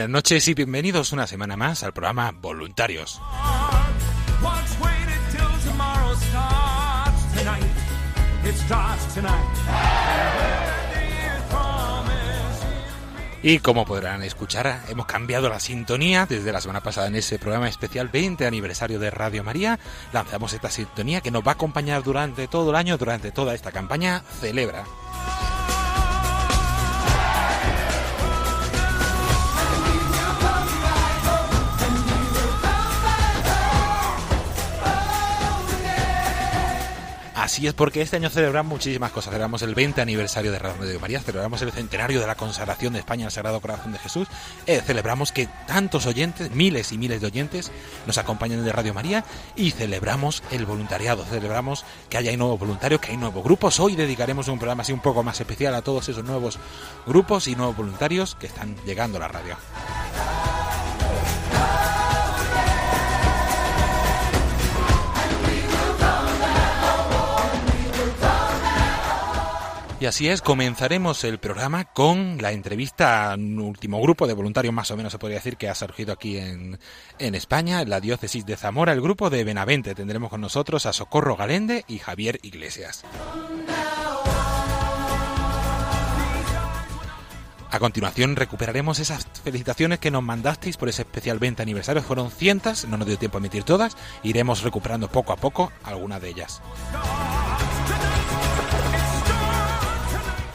Buenas noches y bienvenidos una semana más al programa Voluntarios. Y como podrán escuchar, hemos cambiado la sintonía desde la semana pasada en ese programa especial 20 aniversario de Radio María. Lanzamos esta sintonía que nos va a acompañar durante todo el año, durante toda esta campaña. Celebra. Así es, porque este año celebramos muchísimas cosas. Celebramos el 20 aniversario de Radio María, celebramos el centenario de la consagración de España al Sagrado Corazón de Jesús, eh, celebramos que tantos oyentes, miles y miles de oyentes, nos acompañan de Radio María y celebramos el voluntariado, celebramos que haya nuevos voluntarios, que hay nuevos grupos. Hoy dedicaremos un programa así un poco más especial a todos esos nuevos grupos y nuevos voluntarios que están llegando a la radio. Y así es, comenzaremos el programa con la entrevista a un último grupo de voluntarios, más o menos se podría decir, que ha surgido aquí en, en España, la diócesis de Zamora, el grupo de Benavente. Tendremos con nosotros a Socorro Galende y Javier Iglesias. A continuación recuperaremos esas felicitaciones que nos mandasteis por ese especial 20 aniversario. Fueron cientos, no nos dio tiempo a emitir todas. Iremos recuperando poco a poco algunas de ellas.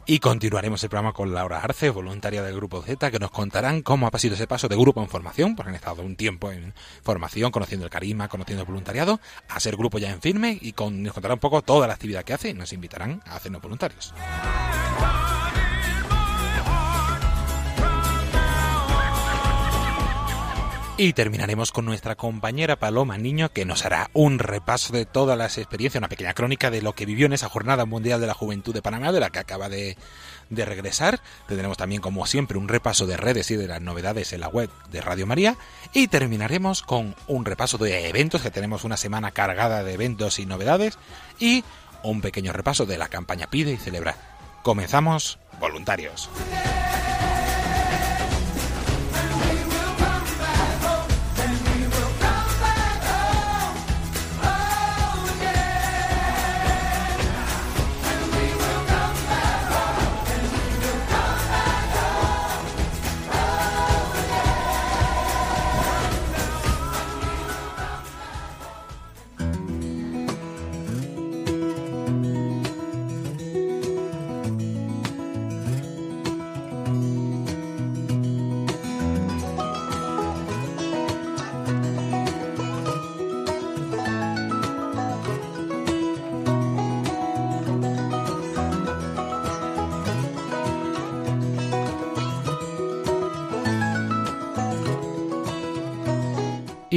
Y continuaremos el programa con Laura Arce, voluntaria del Grupo Z, que nos contarán cómo ha sido ese paso de grupo en formación, porque han estado un tiempo en formación, conociendo el carisma, conociendo el voluntariado, a ser grupo ya en firme y con, nos contarán un poco toda la actividad que hace y nos invitarán a hacernos voluntarios. Y terminaremos con nuestra compañera Paloma Niño, que nos hará un repaso de todas las experiencias, una pequeña crónica de lo que vivió en esa Jornada Mundial de la Juventud de Panamá, de la que acaba de, de regresar. Tendremos también, como siempre, un repaso de redes y de las novedades en la web de Radio María. Y terminaremos con un repaso de eventos, que tenemos una semana cargada de eventos y novedades. Y un pequeño repaso de la campaña Pide y Celebra. Comenzamos, voluntarios.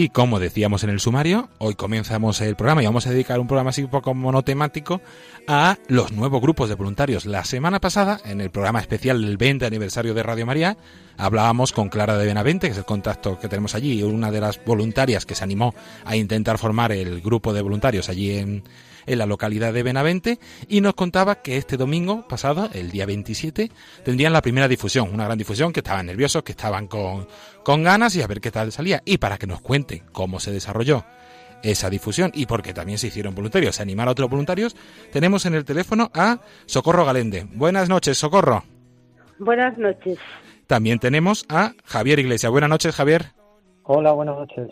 Y como decíamos en el sumario, hoy comenzamos el programa y vamos a dedicar un programa así un poco monotemático a los nuevos grupos de voluntarios. La semana pasada, en el programa especial del 20 aniversario de Radio María, hablábamos con Clara de Benavente, que es el contacto que tenemos allí, una de las voluntarias que se animó a intentar formar el grupo de voluntarios allí en, en la localidad de Benavente y nos contaba que este domingo pasado, el día 27, tendrían la primera difusión, una gran difusión, que estaban nerviosos, que estaban con, con ganas y a ver qué tal salía. Y para que nos cuente cómo se desarrolló esa difusión y porque también se hicieron voluntarios, se animaron a otros voluntarios, tenemos en el teléfono a Socorro Galende. Buenas noches, Socorro. Buenas noches. También tenemos a Javier Iglesias. Buenas noches, Javier. Hola, buenas noches.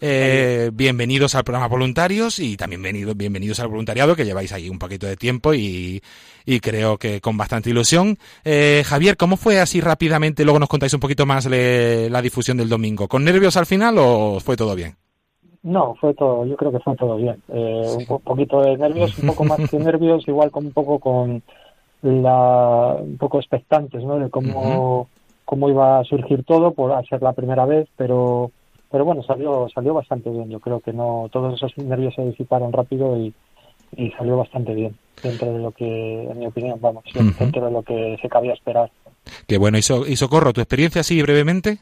Eh, bienvenidos al programa Voluntarios y también bienvenidos, bienvenidos al voluntariado que lleváis ahí un poquito de tiempo y, y creo que con bastante ilusión. Eh, Javier, ¿cómo fue así rápidamente? Luego nos contáis un poquito más le, la difusión del domingo. ¿Con nervios al final o fue todo bien? No, fue todo, yo creo que fue todo bien. Eh, sí. Un poquito de nervios, un poco más que nervios, igual como un poco con la, un poco expectantes, ¿no? De cómo, uh -huh. cómo iba a surgir todo por ser la primera vez, pero pero bueno, salió salió bastante bien. Yo creo que no todos esos nervios se disiparon rápido y, y salió bastante bien dentro de lo que, en mi opinión, vamos, uh -huh. dentro de lo que se cabía esperar. Qué bueno. ¿Y, so y Socorro, tu experiencia así brevemente?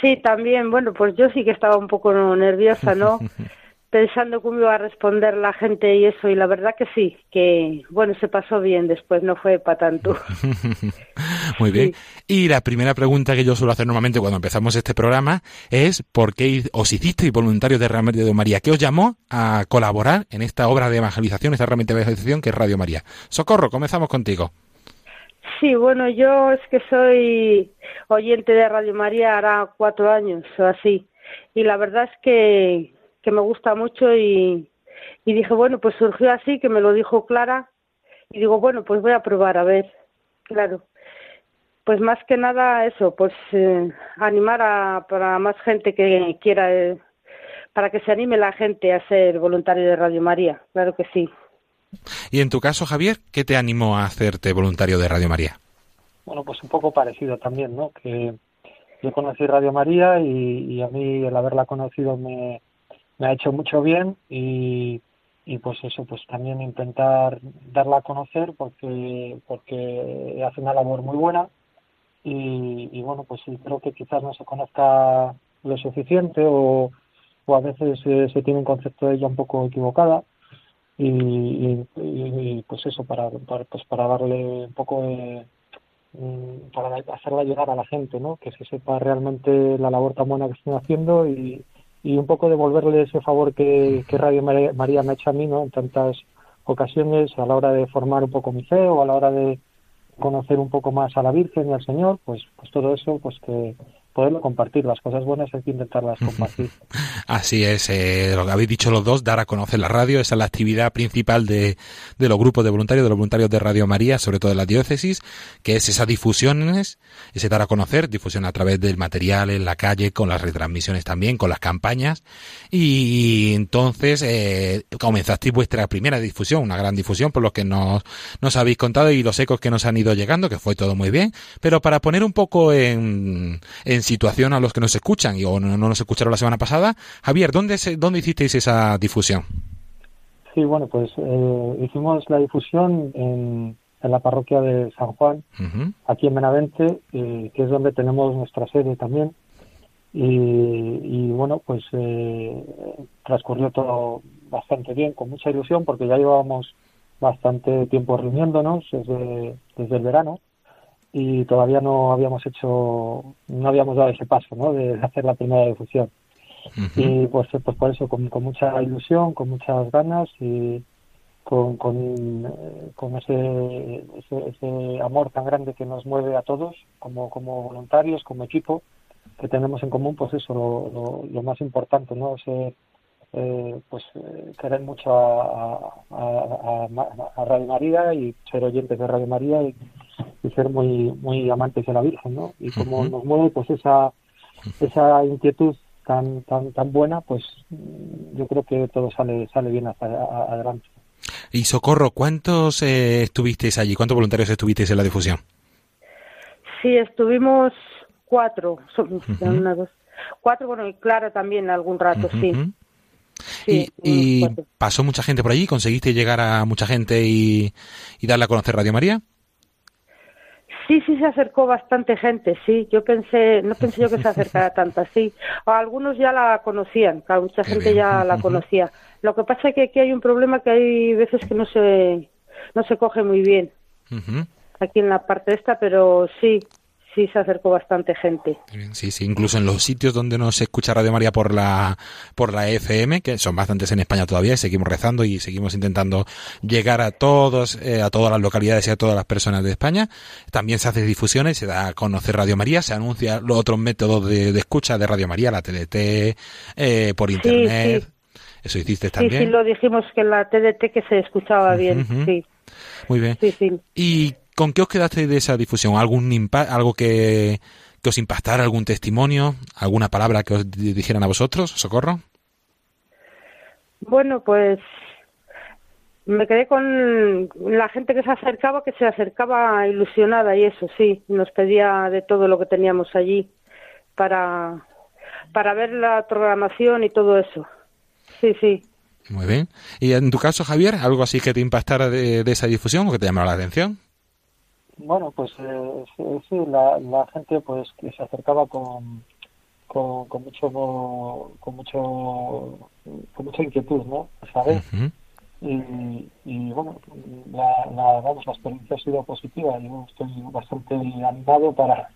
Sí, también. Bueno, pues yo sí que estaba un poco nerviosa, ¿no? pensando cómo iba a responder la gente y eso, y la verdad que sí, que bueno, se pasó bien después, no fue para tanto. Muy bien. Sí. Y la primera pregunta que yo suelo hacer normalmente cuando empezamos este programa es ¿por qué os hicisteis voluntarios de Radio María? ¿Qué os llamó a colaborar en esta obra de evangelización, esta herramienta de evangelización que es Radio María? Socorro, comenzamos contigo. Sí, bueno, yo es que soy oyente de Radio María hará cuatro años o así, y la verdad es que que me gusta mucho y, y dije, bueno, pues surgió así, que me lo dijo Clara, y digo, bueno, pues voy a probar, a ver, claro. Pues más que nada eso, pues eh, animar a para más gente que quiera, eh, para que se anime la gente a ser voluntario de Radio María, claro que sí. Y en tu caso, Javier, ¿qué te animó a hacerte voluntario de Radio María? Bueno, pues un poco parecido también, ¿no? Que yo conocí Radio María y, y a mí el haberla conocido me, me ha hecho mucho bien y, y pues eso pues también intentar darla a conocer porque porque hace una labor muy buena y, y bueno pues creo que quizás no se conozca lo suficiente o, o a veces eh, se tiene un concepto de ella un poco equivocada y, y, y pues eso para, para pues para darle un poco de mm, para hacerla llegar a la gente no que se sepa realmente la labor tan buena que están haciendo y y un poco devolverle ese favor que, que Radio María, me ha hecho a mí, ¿no? En tantas ocasiones a la hora de formar un poco mi fe o a la hora de conocer un poco más a la Virgen y al Señor, pues, pues todo eso, pues que poderlo compartir. Las cosas buenas hay que intentarlas compartir. Así es, eh, lo que habéis dicho los dos, dar a conocer la radio, esa es la actividad principal de, de los grupos de voluntarios, de los voluntarios de Radio María, sobre todo de la diócesis, que es esas difusiones, ese dar a conocer, difusión a través del material en la calle, con las retransmisiones también, con las campañas, y entonces eh, comenzasteis vuestra primera difusión, una gran difusión por lo que nos, nos habéis contado y los ecos que nos han ido llegando, que fue todo muy bien, pero para poner un poco en, en situación a los que nos escuchan y o no, no nos escucharon la semana pasada. Javier, ¿dónde, se, dónde hicisteis esa difusión? Sí, bueno, pues eh, hicimos la difusión en, en, la parroquia de San Juan, uh -huh. aquí en Benavente, eh, que es donde tenemos nuestra sede también. Y, y bueno, pues eh, transcurrió todo bastante bien, con mucha ilusión, porque ya llevábamos bastante tiempo reuniéndonos desde, desde el verano y todavía no habíamos hecho, no habíamos dado ese paso, ¿no? De hacer la primera difusión. Uh -huh. Y pues, pues por eso, con, con, mucha ilusión, con muchas ganas y con, con, con ese, ese, ese, amor tan grande que nos mueve a todos, como, como voluntarios, como equipo, que tenemos en común, pues eso, lo, lo, lo más importante, ¿no? Ese, eh, pues eh, querer mucho a, a, a, a, Radio María y ser oyentes de Radio María y, y ser muy muy amantes de la Virgen, ¿no? Y como uh -huh. nos mueve pues esa esa inquietud tan tan tan buena, pues yo creo que todo sale sale bien hasta adelante. Y Socorro, ¿cuántos eh, estuvisteis allí? ¿Cuántos voluntarios estuvisteis en la difusión? Sí, estuvimos cuatro, son una, dos, cuatro, bueno, y claro también algún rato, sí. ¿Y, pasó mucha gente por allí? ¿Conseguiste llegar a mucha gente y, y darle a conocer Radio María? Sí, sí se acercó bastante gente, sí. Yo pensé, no pensé yo que se acercara tanta, sí. Algunos ya la conocían, claro, mucha gente ya la conocía. Lo que pasa es que aquí hay un problema que hay veces que no se, no se coge muy bien. Aquí en la parte esta, pero sí, sí se acercó bastante gente. Sí, sí, incluso en los sitios donde no se escucha Radio María por la por la FM, que son bastantes en España todavía, y seguimos rezando y seguimos intentando llegar a todos, eh, a todas las localidades y a todas las personas de España. También se hace difusiones, se da a conocer Radio María, se anuncia los otros métodos de, escucha de Radio María, la TDT, eh, por internet. Eso hiciste también. Sí, sí, lo dijimos que la TDT que se escuchaba bien, sí. Muy bien. Sí, sí. ¿Y ¿Con qué os quedaste de esa difusión? ¿Algún algo que, os impactara, algún testimonio, alguna palabra que os dijeran a vosotros, Socorro? Bueno, pues me quedé con la gente que se acercaba, que se acercaba ilusionada y eso, sí, nos pedía de todo lo que teníamos allí para, para ver la programación y todo eso. Sí, sí. Muy bien. ¿Y en tu caso, Javier, algo así que te impactara de, de esa difusión o que te llamara la atención? Bueno, pues eh, sí, la, la, gente pues que se acercaba con, con, mucho con mucho con mucha inquietud, ¿no? ¿Sabes? y, y, bueno, la, la, vamos, la experiencia ha sido positiva yo estoy bastante animado para,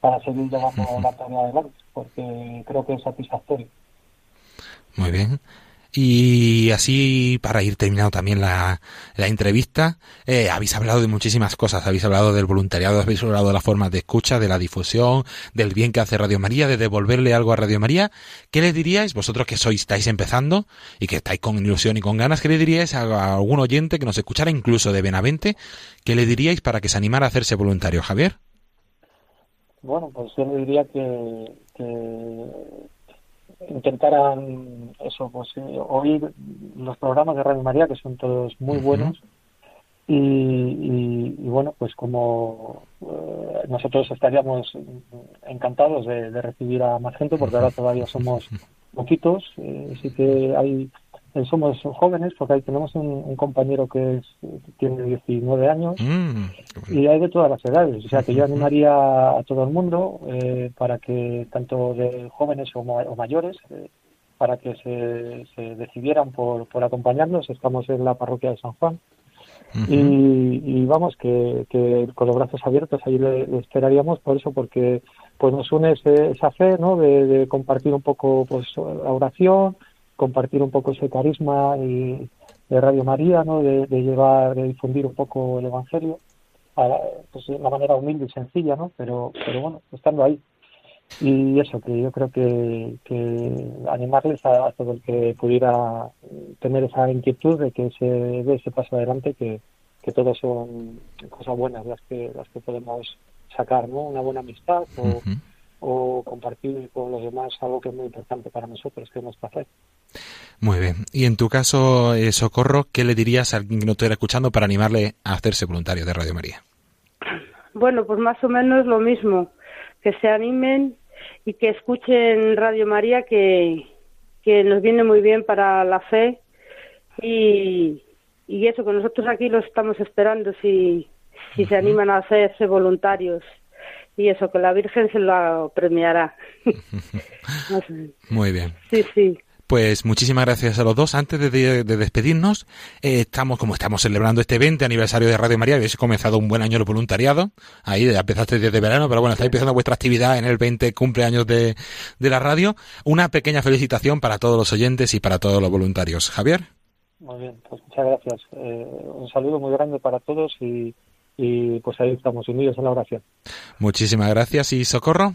para seguir llevando la tarea adelante, porque creo que es satisfactorio. Muy bien. Y así, para ir terminando también la, la entrevista, eh, habéis hablado de muchísimas cosas. Habéis hablado del voluntariado, habéis hablado de las formas de escucha, de la difusión, del bien que hace Radio María, de devolverle algo a Radio María. ¿Qué le diríais, vosotros que sois, estáis empezando y que estáis con ilusión y con ganas, qué le diríais a, algún oyente que nos escuchara incluso de Benavente? ¿Qué le diríais para que se animara a hacerse voluntario, Javier? Bueno, pues yo le diría que, que intentaran eso, pues eh, oír los programas de Radio María, que son todos muy buenos. Y, y, bueno, pues como eh, nosotros estaríamos encantados de, recibir a más gente, porque ahora todavía somos poquitos, eh, sí que hay eh, somos jóvenes porque ahí tenemos un, compañero que es, tiene 19 años mm, y hay de todas las edades. O sea que yo animaría a todo el mundo eh, para que, tanto de jóvenes o, mayores, eh, para que se, se decidieran por, por, acompañarnos. Estamos en la parroquia de San Juan. y, vamos, que, con los brazos abiertos ahí le, esperaríamos por eso, porque pues nos une esa fe, ¿no? De, de compartir un poco pues la oración, compartir un poco ese carisma y, de Radio María, ¿no? de, llevar, de difundir un poco el Evangelio pues, de una manera humilde y sencilla, ¿no? pero, pero bueno, estando ahí. Y eso, que yo creo que, que animarles a, todo el que pudiera tener esa inquietud de que se dé ese paso adelante, que, que todas son cosas buenas las que, las que podemos sacar, ¿no? Una buena amistad o, o compartir con los demás algo que es muy importante para nosotros, que es nuestra fe. Muy bien. Y en tu caso, eh, Socorro, ¿qué le dirías a alguien que no estuviera escuchando para animarle a hacerse voluntario de Radio María? Bueno, pues más o menos lo mismo, que se animen y que escuchen Radio María, que, que nos viene muy bien para la fe y, y eso, que nosotros aquí lo estamos esperando si, si se animan a hacerse voluntarios y eso, que la Virgen se lo premiará. Muy bien. Sí, sí. Pues muchísimas gracias a los dos. Antes de, despedirnos, eh, estamos, como estamos celebrando este 20 aniversario de Radio María, habéis comenzado un buen año de voluntariado. Ahí ya empezaste desde verano, pero bueno, estáis empezando vuestra actividad en el 20 cumpleaños de, de la radio. Una pequeña felicitación para todos los oyentes y para todos los voluntarios. Javier. Muy bien, pues muchas gracias. Eh, un saludo muy grande para todos y, y pues ahí estamos unidos en la oración. Muchísimas gracias y socorro.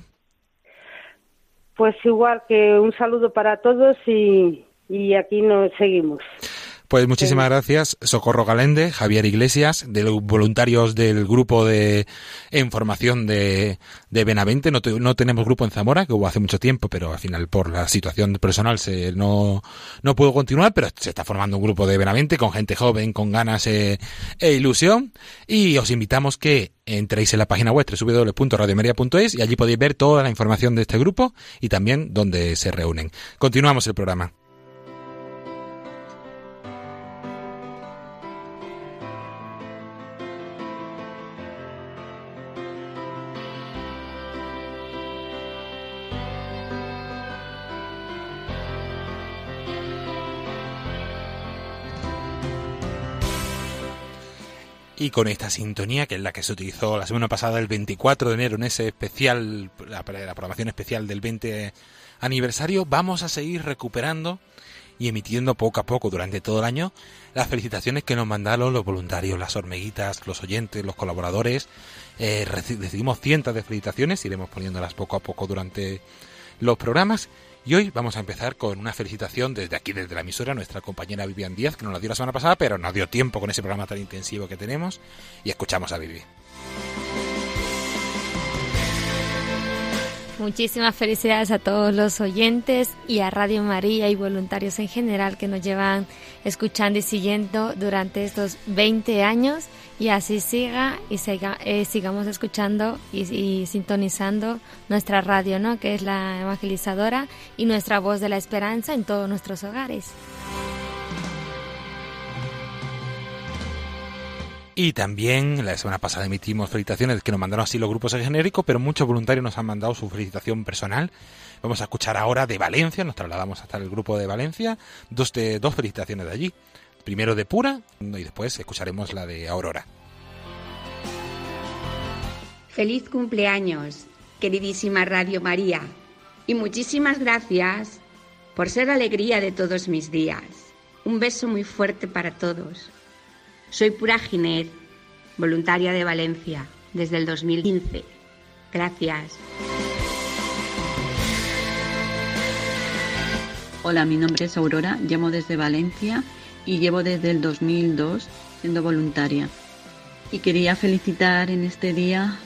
Pues igual que un saludo para todos y, y aquí nos seguimos. Pues muchísimas gracias, Socorro Galende, Javier Iglesias, de los voluntarios del grupo de información de, de Benavente. No, no, tenemos grupo en Zamora, que hubo hace mucho tiempo, pero al final por la situación personal se, no, no pudo continuar, pero se está formando un grupo de Benavente con gente joven, con ganas eh, e ilusión. Y os invitamos que entréis en la página web www.radiomeria.es y allí podéis ver toda la información de este grupo y también donde se reúnen. Continuamos el programa. Y con esta sintonía, que es la que se utilizó la semana pasada, el 24 de enero, en ese especial, la, programación especial del 20 aniversario, vamos a seguir recuperando y emitiendo poco a poco durante todo el año las felicitaciones que nos mandaron los voluntarios, las hormiguitas, los oyentes, los colaboradores. Eh, recibimos cientos de felicitaciones, iremos poniéndolas poco a poco durante los programas y hoy vamos a empezar con una felicitación desde aquí, desde la emisora, nuestra compañera Vivian Díaz, que nos la dio la semana pasada, pero nos dio tiempo con ese programa tan intensivo que tenemos. Y escuchamos a Vivi. Muchísimas felicidades a todos los oyentes y a Radio María y voluntarios en general que nos llevan escuchando y siguiendo durante estos 20 años y así siga y eh, sigamos escuchando y, sintonizando nuestra radio, ¿no? que es la evangelizadora y nuestra voz de la esperanza en todos nuestros hogares. Y también la semana pasada emitimos felicitaciones que nos mandaron así los grupos en genérico, pero muchos voluntarios nos han mandado su felicitación personal. Vamos a escuchar ahora de Valencia, nos trasladamos hasta el grupo de Valencia, dos, de, dos felicitaciones de allí. Primero de Pura y después escucharemos la de Aurora. Feliz cumpleaños, queridísima Radio María, y muchísimas gracias por ser alegría de todos mis días. Un beso muy fuerte para todos. Soy Pura Ginet, voluntaria de Valencia, desde el 2015. Gracias. Hola, mi nombre es Aurora, llamo desde Valencia y llevo desde el 2002 siendo voluntaria. Y quería felicitar en este día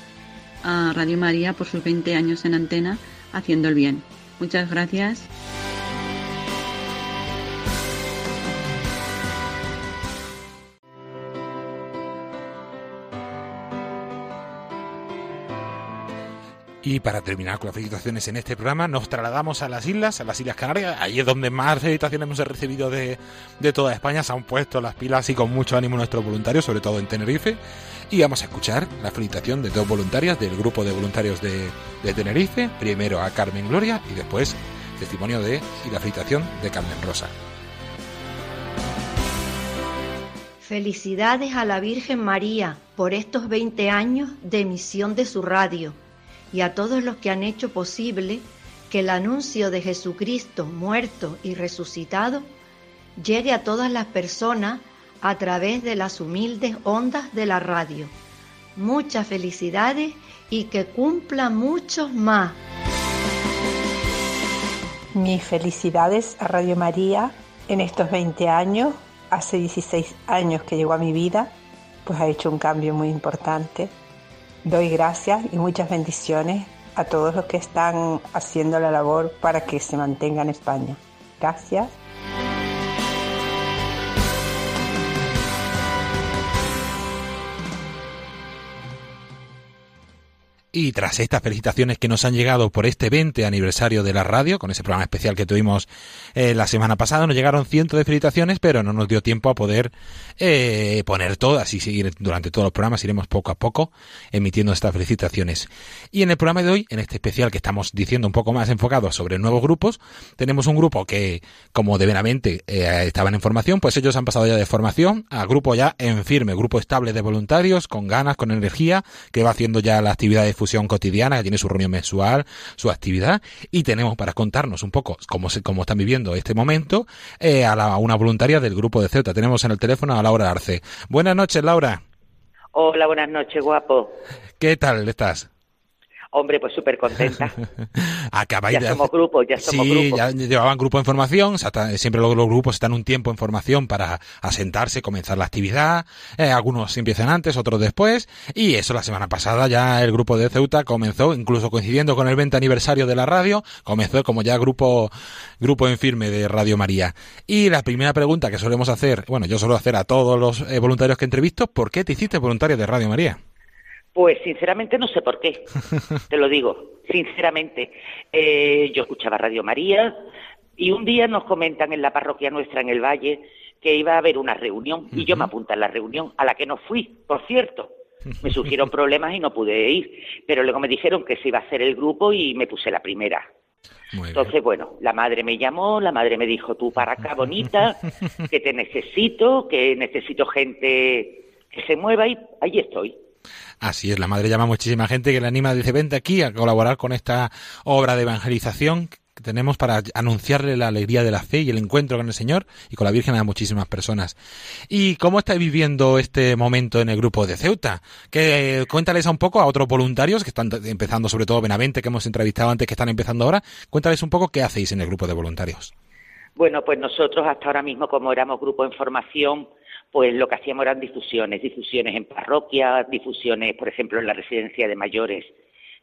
a Radio María por sus 20 años en antena haciendo el bien. Muchas gracias. Y para terminar con las felicitaciones en este programa, nos trasladamos a las islas, a las Islas Canarias. Ahí es donde más felicitaciones hemos recibido de, de toda España. Se han puesto las pilas y con mucho ánimo nuestros voluntarios, sobre todo en Tenerife. Y vamos a escuchar la felicitación de dos voluntarias del grupo de voluntarios de, de Tenerife. Primero a Carmen Gloria y después testimonio de y la felicitación de Carmen Rosa. Felicidades a la Virgen María por estos 20 años de emisión de su radio y a todos los que han hecho posible que el anuncio de Jesucristo muerto y resucitado llegue a todas las personas a través de las humildes ondas de la radio. Muchas felicidades y que cumpla muchos más. Mis felicidades a Radio María en estos 20 años. Hace 16 años que llegó a mi vida, pues ha hecho un cambio muy importante Doy gracias y muchas bendiciones a todos los que están haciendo la labor para que se mantenga en España. Gracias. Y tras estas felicitaciones que nos han llegado por este 20 aniversario de la radio, con ese programa especial que tuvimos eh, la semana pasada, nos llegaron cientos de felicitaciones, pero no nos dio tiempo a poder eh, poner todas y seguir durante todos los programas. Iremos poco a poco emitiendo estas felicitaciones. Y en el programa de hoy, en este especial que estamos diciendo un poco más enfocado sobre nuevos grupos, tenemos un grupo que, como de eh, estaban en formación, pues ellos han pasado ya de formación a grupo ya en firme, grupo estable de voluntarios, con ganas, con energía, que va haciendo ya la actividad de fusión cotidiana, que tiene su reunión mensual, su actividad, y tenemos para contarnos un poco cómo, se, cómo están viviendo este momento eh, a, una voluntaria del grupo de Ceuta. Tenemos en el teléfono a Laura Arce. Buenas noches, Laura. Hola, buenas noches, guapo. ¿Qué tal estás? Hombre, pues súper contenta. Acabáis ya somos grupos, ya somos sí, ya llevaban grupo de formación, siempre los, grupos están un tiempo en formación para asentarse, comenzar la actividad, eh, algunos empiezan antes, otros después, y eso la semana pasada ya el grupo de Ceuta comenzó, incluso coincidiendo con el 20 aniversario de la radio, comenzó como ya grupo, grupo en firme de Radio María. Y la primera pregunta que solemos hacer, bueno, yo suelo hacer a todos los eh, voluntarios que entrevisto, ¿por qué te hiciste voluntario de Radio María? Pues sinceramente no sé por qué, te lo digo, sinceramente. Eh, yo escuchaba Radio María y un día nos comentan en la parroquia nuestra en el Valle que iba a haber una reunión y yo me apunté a la reunión, a la que no fui, por cierto. Me surgieron problemas y no pude ir, pero luego me dijeron que se iba a hacer el grupo y me puse la primera. Entonces, bueno, la madre me llamó, la madre me dijo, tú para acá, bonita, que te necesito, que necesito gente que se mueva y ahí estoy. Así es, la madre llama a muchísima gente que le anima, dice, vente aquí a colaborar con esta obra de evangelización que tenemos para anunciarle la alegría de la fe y el encuentro con el Señor y con la Virgen a muchísimas personas. ¿Y cómo estáis viviendo este momento en el grupo de Ceuta? Que cuéntales un poco a otros voluntarios que están empezando, sobre todo Benavente, que hemos entrevistado antes, que están empezando ahora. Cuéntales un poco qué hacéis en el grupo de voluntarios. Bueno, pues nosotros hasta ahora mismo, como éramos grupo en formación, pues lo que hacíamos eran difusiones, difusiones en parroquias, difusiones, por ejemplo, en la residencia de mayores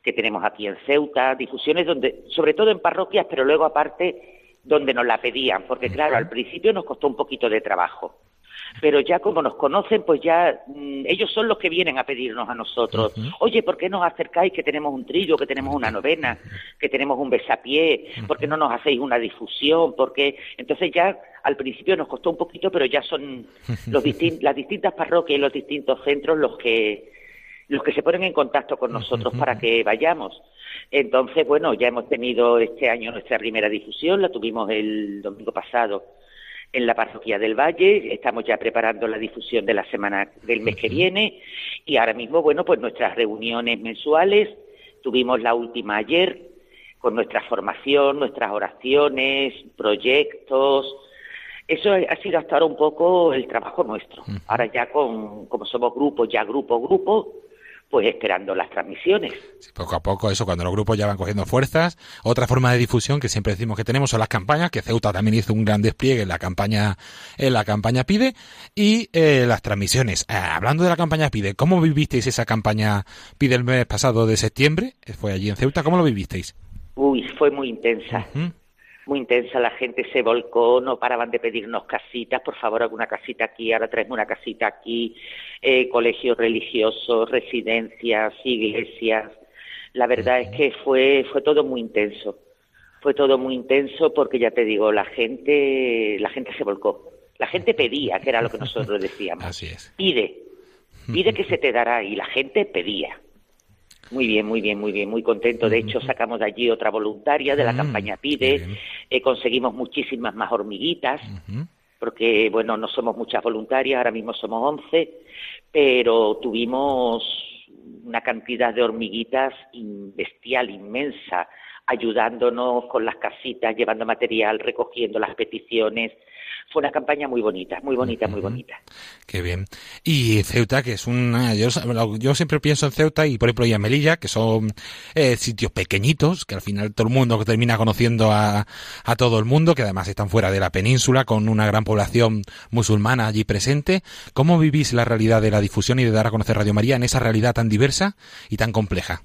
que tenemos aquí en Ceuta, difusiones donde, sobre todo en parroquias, pero luego aparte donde nos la pedían, porque claro, al principio nos costó un poquito de trabajo pero ya como nos conocen, pues ya mm, ellos son los que vienen a pedirnos a nosotros, oye, ¿por qué nos acercáis que tenemos un trillo, que tenemos una novena, que tenemos un besapié, ¿por qué no nos hacéis una difusión? Porque entonces ya al principio nos costó un poquito, pero ya son los las distintas parroquias y los distintos centros los que los que se ponen en contacto con nosotros para que vayamos. Entonces, bueno, ya hemos tenido este año nuestra primera difusión, la tuvimos el domingo pasado en la parroquia del Valle, estamos ya preparando la difusión de la semana del mes que viene. Y ahora mismo, bueno, pues nuestras reuniones mensuales, tuvimos la última ayer con nuestra formación, nuestras oraciones, proyectos, eso ha sido hasta ahora un poco el trabajo nuestro. Ahora ya con, como somos grupos, ya grupo, grupo, pues esperando las transmisiones. poco a poco, eso, cuando los grupos ya van cogiendo fuerzas. Otra forma de difusión que siempre decimos que tenemos son las campañas, que Ceuta también hizo un gran despliegue en la campaña, en la campaña Pide, y eh, las transmisiones. Eh, hablando de la campaña Pide, ¿cómo vivisteis esa campaña Pide el mes pasado de septiembre? Fue allí en Ceuta, ¿cómo lo vivisteis? Uy, fue muy intensa muy intensa, la gente se volcó, no paraban de pedirnos casitas, por favor, alguna casita aquí, ahora traemos una casita aquí, eh, colegios religiosos, residencias, iglesias. La verdad es que fue, fue todo muy intenso, fue todo muy intenso porque ya te digo, la gente, la gente se volcó, la gente pedía, que era lo que nosotros decíamos. Así es. Pide, pide que se te dará y la gente pedía. Muy bien, muy bien, muy bien, muy contento. De hecho, sacamos de allí otra voluntaria de la mm, campaña Pide, eh, conseguimos muchísimas más hormiguitas, porque, bueno, no somos muchas voluntarias, ahora mismo somos 11, pero tuvimos una cantidad de hormiguitas bestial, inmensa, ayudándonos con las casitas, llevando material, recogiendo las peticiones, fue una campaña muy bonita, muy bonita, muy bonita. Qué bien. Y Ceuta, que es una... Yo, yo siempre pienso en Ceuta y, por ejemplo, y en Melilla, que son eh, sitios pequeñitos, que al final todo el mundo termina conociendo a, a todo el mundo, que además están fuera de la península, con una gran población musulmana allí presente. ¿Cómo vivís la realidad de la difusión y de dar a conocer Radio María en esa realidad tan diversa y tan compleja?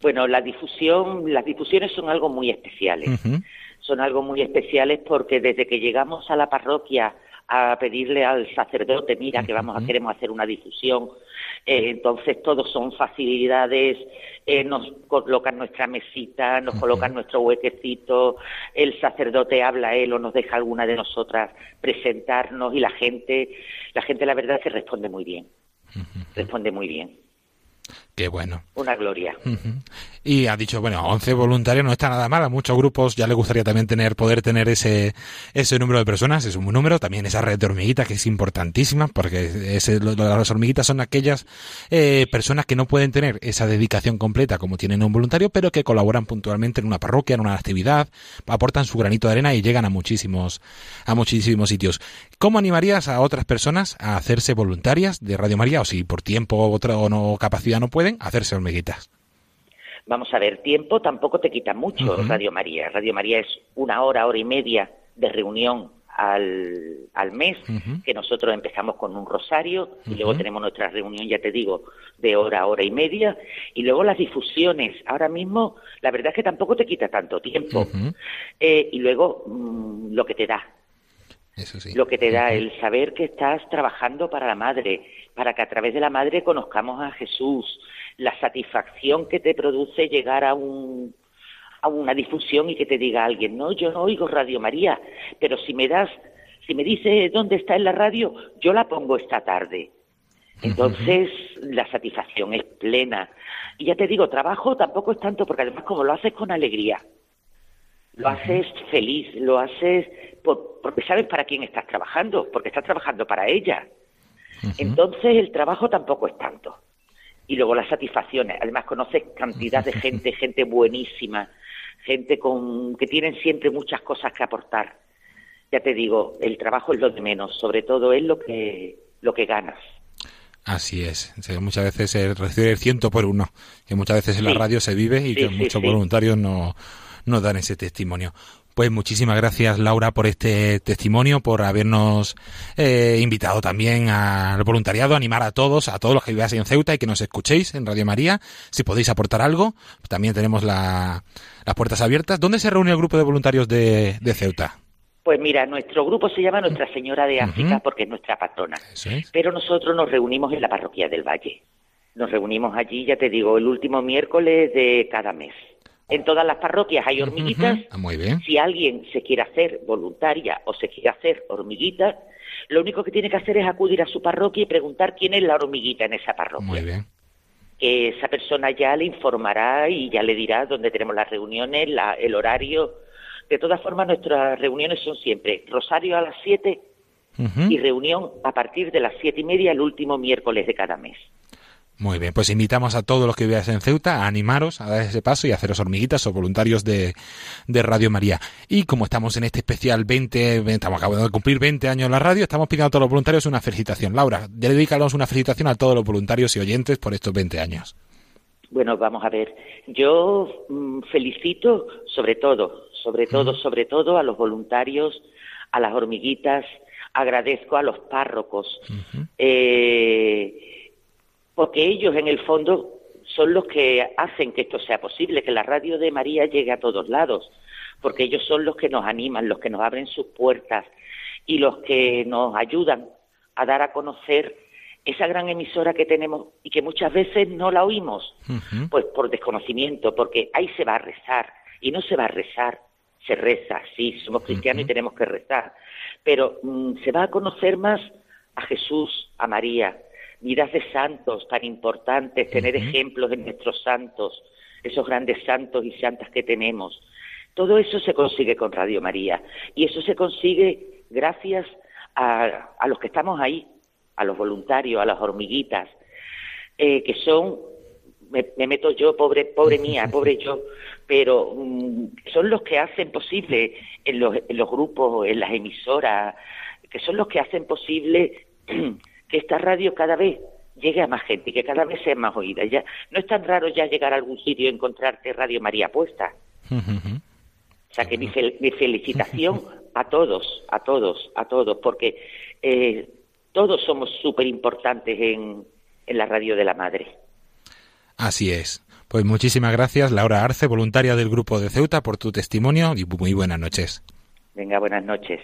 Bueno, la difusión, las difusiones son algo muy especiales. Son algo muy especiales porque desde que llegamos a la parroquia a pedirle al sacerdote, mira, que vamos a queremos hacer una difusión, eh, entonces todos son facilidades, eh, nos colocan nuestra mesita, nos colocan nuestro huequecito, el sacerdote habla él o nos deja alguna de nosotras presentarnos y la gente, la gente la verdad que responde muy bien, responde muy bien. Qué bueno. Una gloria. Y ha dicho, bueno, 11 voluntarios no está nada mal. A muchos grupos ya le gustaría también tener, poder tener ese, ese número de personas. Es un buen número. También esa red de hormiguitas que es importantísima porque ese, las hormiguitas son aquellas eh, personas que no pueden tener esa dedicación completa como tienen un voluntario, pero que colaboran puntualmente en una parroquia, en una actividad, aportan su granito de arena y llegan a muchísimos, a muchísimos sitios. ¿Cómo animarías a otras personas a hacerse voluntarias de Radio María o si por tiempo o, o no capacidad no pueden, hacerse hormiguitas? Vamos a ver, tiempo tampoco te quita mucho Radio María. Radio María es una hora, hora y media de reunión al, al mes, que nosotros empezamos con un rosario y luego tenemos nuestra reunión, ya te digo, de hora, hora y media, y luego las difusiones. Ahora mismo, la verdad es que tampoco te quita tanto tiempo. Eh, y luego, mm, lo que te da. Lo que te da el saber que estás trabajando para la madre, para que a través de la madre conozcamos a Jesús, la satisfacción que te produce llegar a un a una difusión y que te diga alguien, no, yo no oigo Radio María, pero si me das, si me dices dónde está en la radio, yo la pongo esta tarde. Entonces, la satisfacción es plena. Y ya te digo, trabajo tampoco es tanto, porque además como lo haces con alegría, lo haces feliz, lo haces porque sabes para quién estás trabajando, porque estás trabajando para ella. Entonces, el trabajo tampoco es tanto. Y luego las satisfacciones. Además, conoces cantidad de gente, gente buenísima, gente con que tienen siempre muchas cosas que aportar. Ya te digo, el trabajo es lo de menos, sobre todo es lo que lo que ganas. Así es. Muchas veces se recibe el ciento por uno, que muchas veces en la radio se vive y que muchos voluntarios no, no dan ese testimonio. Pues muchísimas gracias Laura por este testimonio, por habernos eh, invitado también al voluntariado, animar a todos, a todos los que viváis en Ceuta y que nos escuchéis en Radio María. Si podéis aportar algo, también tenemos las puertas abiertas. ¿Dónde se reúne el grupo de voluntarios de, Ceuta? Pues mira, nuestro grupo se llama Nuestra Señora de África porque es nuestra patrona. Pero nosotros nos reunimos en la parroquia del Valle. Nos reunimos allí, ya te digo, el último miércoles de cada mes. En todas las parroquias hay hormiguitas. Ah, muy bien. Si alguien se quiere hacer voluntaria o se quiere hacer hormiguita, lo único que tiene que hacer es acudir a su parroquia y preguntar quién es la hormiguita en esa parroquia. Muy bien. Que esa persona ya le informará y ya le dirá dónde tenemos las reuniones, el horario. De todas formas, nuestras reuniones son siempre rosario a las 7 y reunión a partir de las siete y media el último miércoles de cada mes. Muy bien, pues invitamos a todos los que viváis en Ceuta a animaros a dar ese paso y a haceros hormiguitas o voluntarios de, Radio María. Y como estamos en este especial 20, estamos acabando de cumplir 20 años en la radio, estamos pidiendo a todos los voluntarios una felicitación. Laura, dedícanos una felicitación a todos los voluntarios y oyentes por estos 20 años. Bueno, vamos a ver. Yo mm, felicito sobre todo, sobre todo, sobre todo a los voluntarios, a las hormiguitas, agradezco a los párrocos. eh, porque ellos en el fondo son los que hacen que esto sea posible, que la radio de María llegue a todos lados, porque ellos son los que nos animan, los que nos abren sus puertas y los que nos ayudan a dar a conocer esa gran emisora que tenemos y que muchas veces no la oímos, pues por desconocimiento, porque ahí se va a rezar y no se va a rezar, se reza, sí, somos cristianos y tenemos que rezar, pero mm, se va a conocer más a Jesús, a María, vidas de santos tan importantes, tener ejemplos en nuestros santos, esos grandes santos y santas que tenemos. Todo eso se consigue con Radio María y eso se consigue gracias a, los que estamos ahí, a los voluntarios, a las hormiguitas, eh, que son, me, meto yo, pobre, pobre mía, pobre yo, pero mm, son los que hacen posible en los, en los grupos, en las emisoras, que son los que hacen posible que esta radio cada vez llegue a más gente y que cada vez sea más oída. Ya no es tan raro ya llegar a algún sitio y encontrarte Radio María puesta. O sea que mi, felicitación a todos, a todos, a todos, porque eh, todos somos súper importantes en, en la radio de la madre. Así es. Pues muchísimas gracias, Laura Arce, voluntaria del Grupo de Ceuta, por tu testimonio y muy buenas noches. Venga, buenas noches.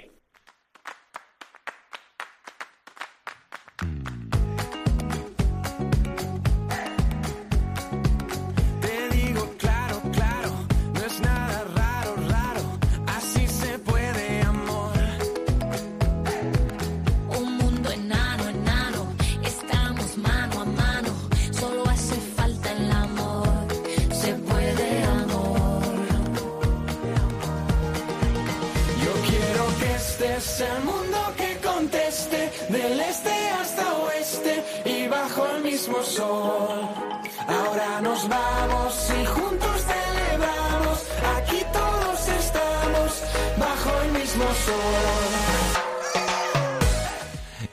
Ahora nos vamos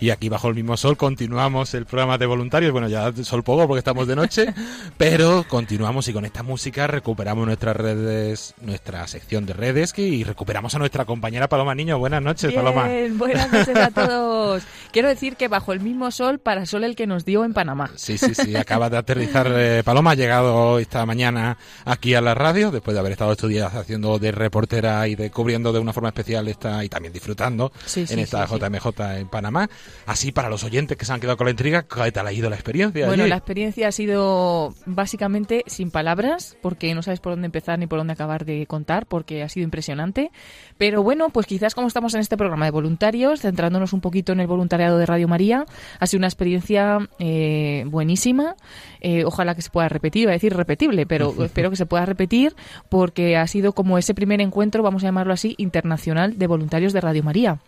Y aquí bajo el mismo sol continuamos el programa de voluntarios. Bueno, ya sol poco porque estamos de noche, pero continuamos y con esta música recuperamos nuestras redes, nuestra sección de redes y recuperamos a nuestra compañera Paloma Niño. Buenas noches, Paloma. Buenas noches a todos. Quiero decir que bajo el mismo sol, para sol el que nos dio en Panamá. Sí, sí, sí. Acaba de aterrizar eh, Paloma. Ha llegado esta mañana aquí a la radio después de haber estado estos días haciendo de reportera y de cubriendo de una forma especial esta y también disfrutando en esta JMJ en Panamá. Así para los oyentes que se han quedado con la intriga, ¿qué tal ha ido la experiencia? Bueno, la experiencia ha sido básicamente sin palabras, porque no sabes por dónde empezar ni por dónde acabar de contar, porque ha sido impresionante. Pero bueno, pues quizás como estamos en este programa de voluntarios, centrándonos un poquito en el voluntariado de Radio María, ha sido una experiencia eh, buenísima. Eh, ojalá que se pueda repetir, iba a decir repetible, pero espero que se pueda repetir porque ha sido como ese primer encuentro, vamos a llamarlo así, internacional de voluntarios de Radio María.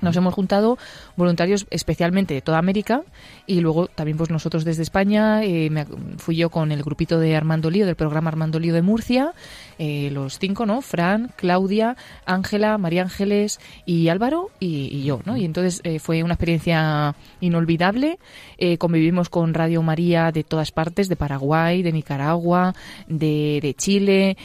Nos hemos juntado voluntarios especialmente de toda América y luego también pues nosotros desde España, eh, me, fui yo con el grupito de Armando Lío, del programa Armando Lío de Murcia, eh, los cinco, ¿no? Fran, Claudia, Ángela, María Ángeles y Álvaro y, yo, ¿no? Y entonces eh, fue una experiencia inolvidable. convivimos con Radio María de todas partes, de Paraguay, de Nicaragua, de, Chile,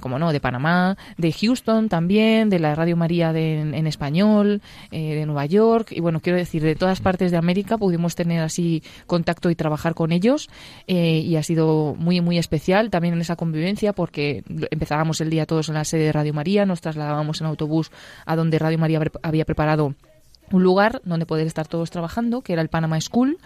como no, de Panamá, de Houston también, de la Radio María en español, eh, de Nueva York y bueno, quiero decir, de todas partes de América pudimos tener así contacto y trabajar con ellos eh, y ha sido muy, muy especial también en esa convivencia porque empezábamos el día todos en la sede de Radio María, nos trasladábamos en autobús a donde Radio María había preparado un lugar donde poder estar todos trabajando, que era el Panama School,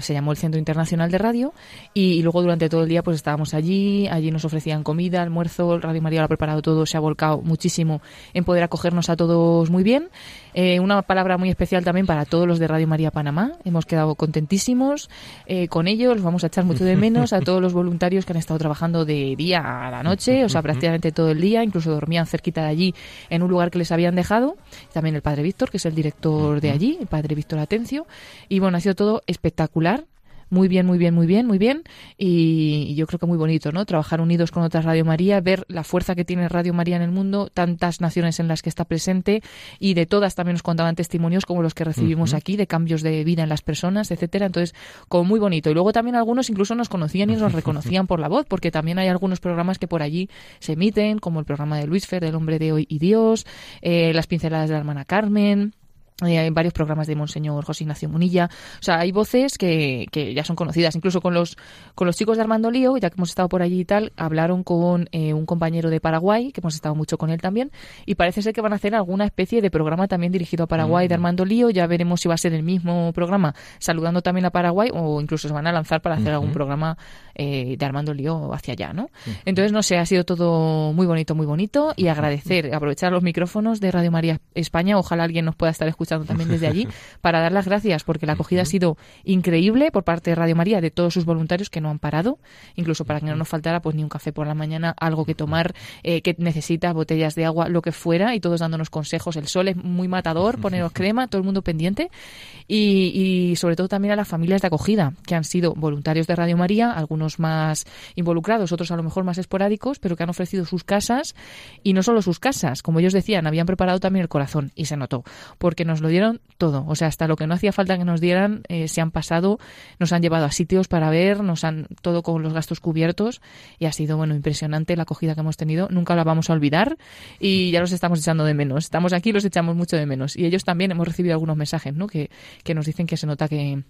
se llamó el Centro Internacional de Radio, y, luego durante todo el día pues estábamos allí, allí nos ofrecían comida, almuerzo, Radio María lo ha preparado todo, se ha volcado muchísimo en poder acogernos a todos muy bien. Eh, una palabra muy especial también para todos los de Radio María Panamá, hemos quedado contentísimos eh, con ellos, los vamos a echar mucho de menos a todos los voluntarios que han estado trabajando de día a la noche, o sea, prácticamente todo el día, incluso dormían cerquita de allí en un lugar que les habían dejado, también el Padre Víctor, que es el director de allí, el Padre Víctor Atencio, y bueno, ha sido todo espectacular espectacular muy bien, muy bien, muy bien, muy bien. Y, yo creo que muy bonito, ¿no? Trabajar unidos con otras Radio María, ver la fuerza que tiene Radio María en el mundo, tantas naciones en las que está presente y de todas también nos contaban testimonios como los que recibimos aquí, de cambios de vida en las personas, etcétera. Entonces, como muy bonito. Y luego también algunos incluso nos conocían y nos reconocían por la voz, porque también hay algunos programas que por allí se emiten, como el programa de Luis Fer, del Hombre de Hoy y Dios, eh, las pinceladas de la hermana Carmen. Eh, hay varios programas de Monseñor José Ignacio Munilla. O sea, hay voces que, que, ya son conocidas. Incluso con los, con los chicos de Armando Lío, ya que hemos estado por allí y tal, hablaron con eh, un compañero de Paraguay, que hemos estado mucho con él también, y parece ser que van a hacer alguna especie de programa también dirigido a Paraguay de mm. Armando Lío. Ya veremos si va a ser el mismo programa, saludando también a Paraguay, o incluso se van a lanzar para hacer algún programa eh, de Armando Lío hacia allá, ¿no? Entonces, no sé, ha sido todo muy bonito, muy bonito, y agradecer, aprovechar los micrófonos de Radio María España. Ojalá alguien nos pueda estar escuchando también desde allí, para dar las gracias, porque la acogida ha sido increíble por parte de Radio María, de todos sus voluntarios que no han parado, incluso para que no nos faltara pues ni un café por la mañana, algo que tomar, eh, que necesita, botellas de agua, lo que fuera, y todos dándonos consejos. El sol es muy matador, poneros crema, todo el mundo pendiente, y, sobre todo también a las familias de acogida, que han sido voluntarios de Radio María, algunos más involucrados, otros a lo mejor más esporádicos, pero que han ofrecido sus casas, y no solo sus casas, como ellos decían, habían preparado también el corazón, y se notó, porque nos lo dieron todo. O sea, hasta lo que no hacía falta que nos dieran, eh, se han pasado, nos han llevado a sitios para ver, nos han todo con los gastos cubiertos y ha sido, bueno, impresionante la acogida que hemos tenido. Nunca la vamos a olvidar y ya los estamos echando de menos. Estamos aquí los echamos mucho de menos. Y ellos también hemos recibido algunos mensajes, ¿no? Que, que nos dicen que se nota que,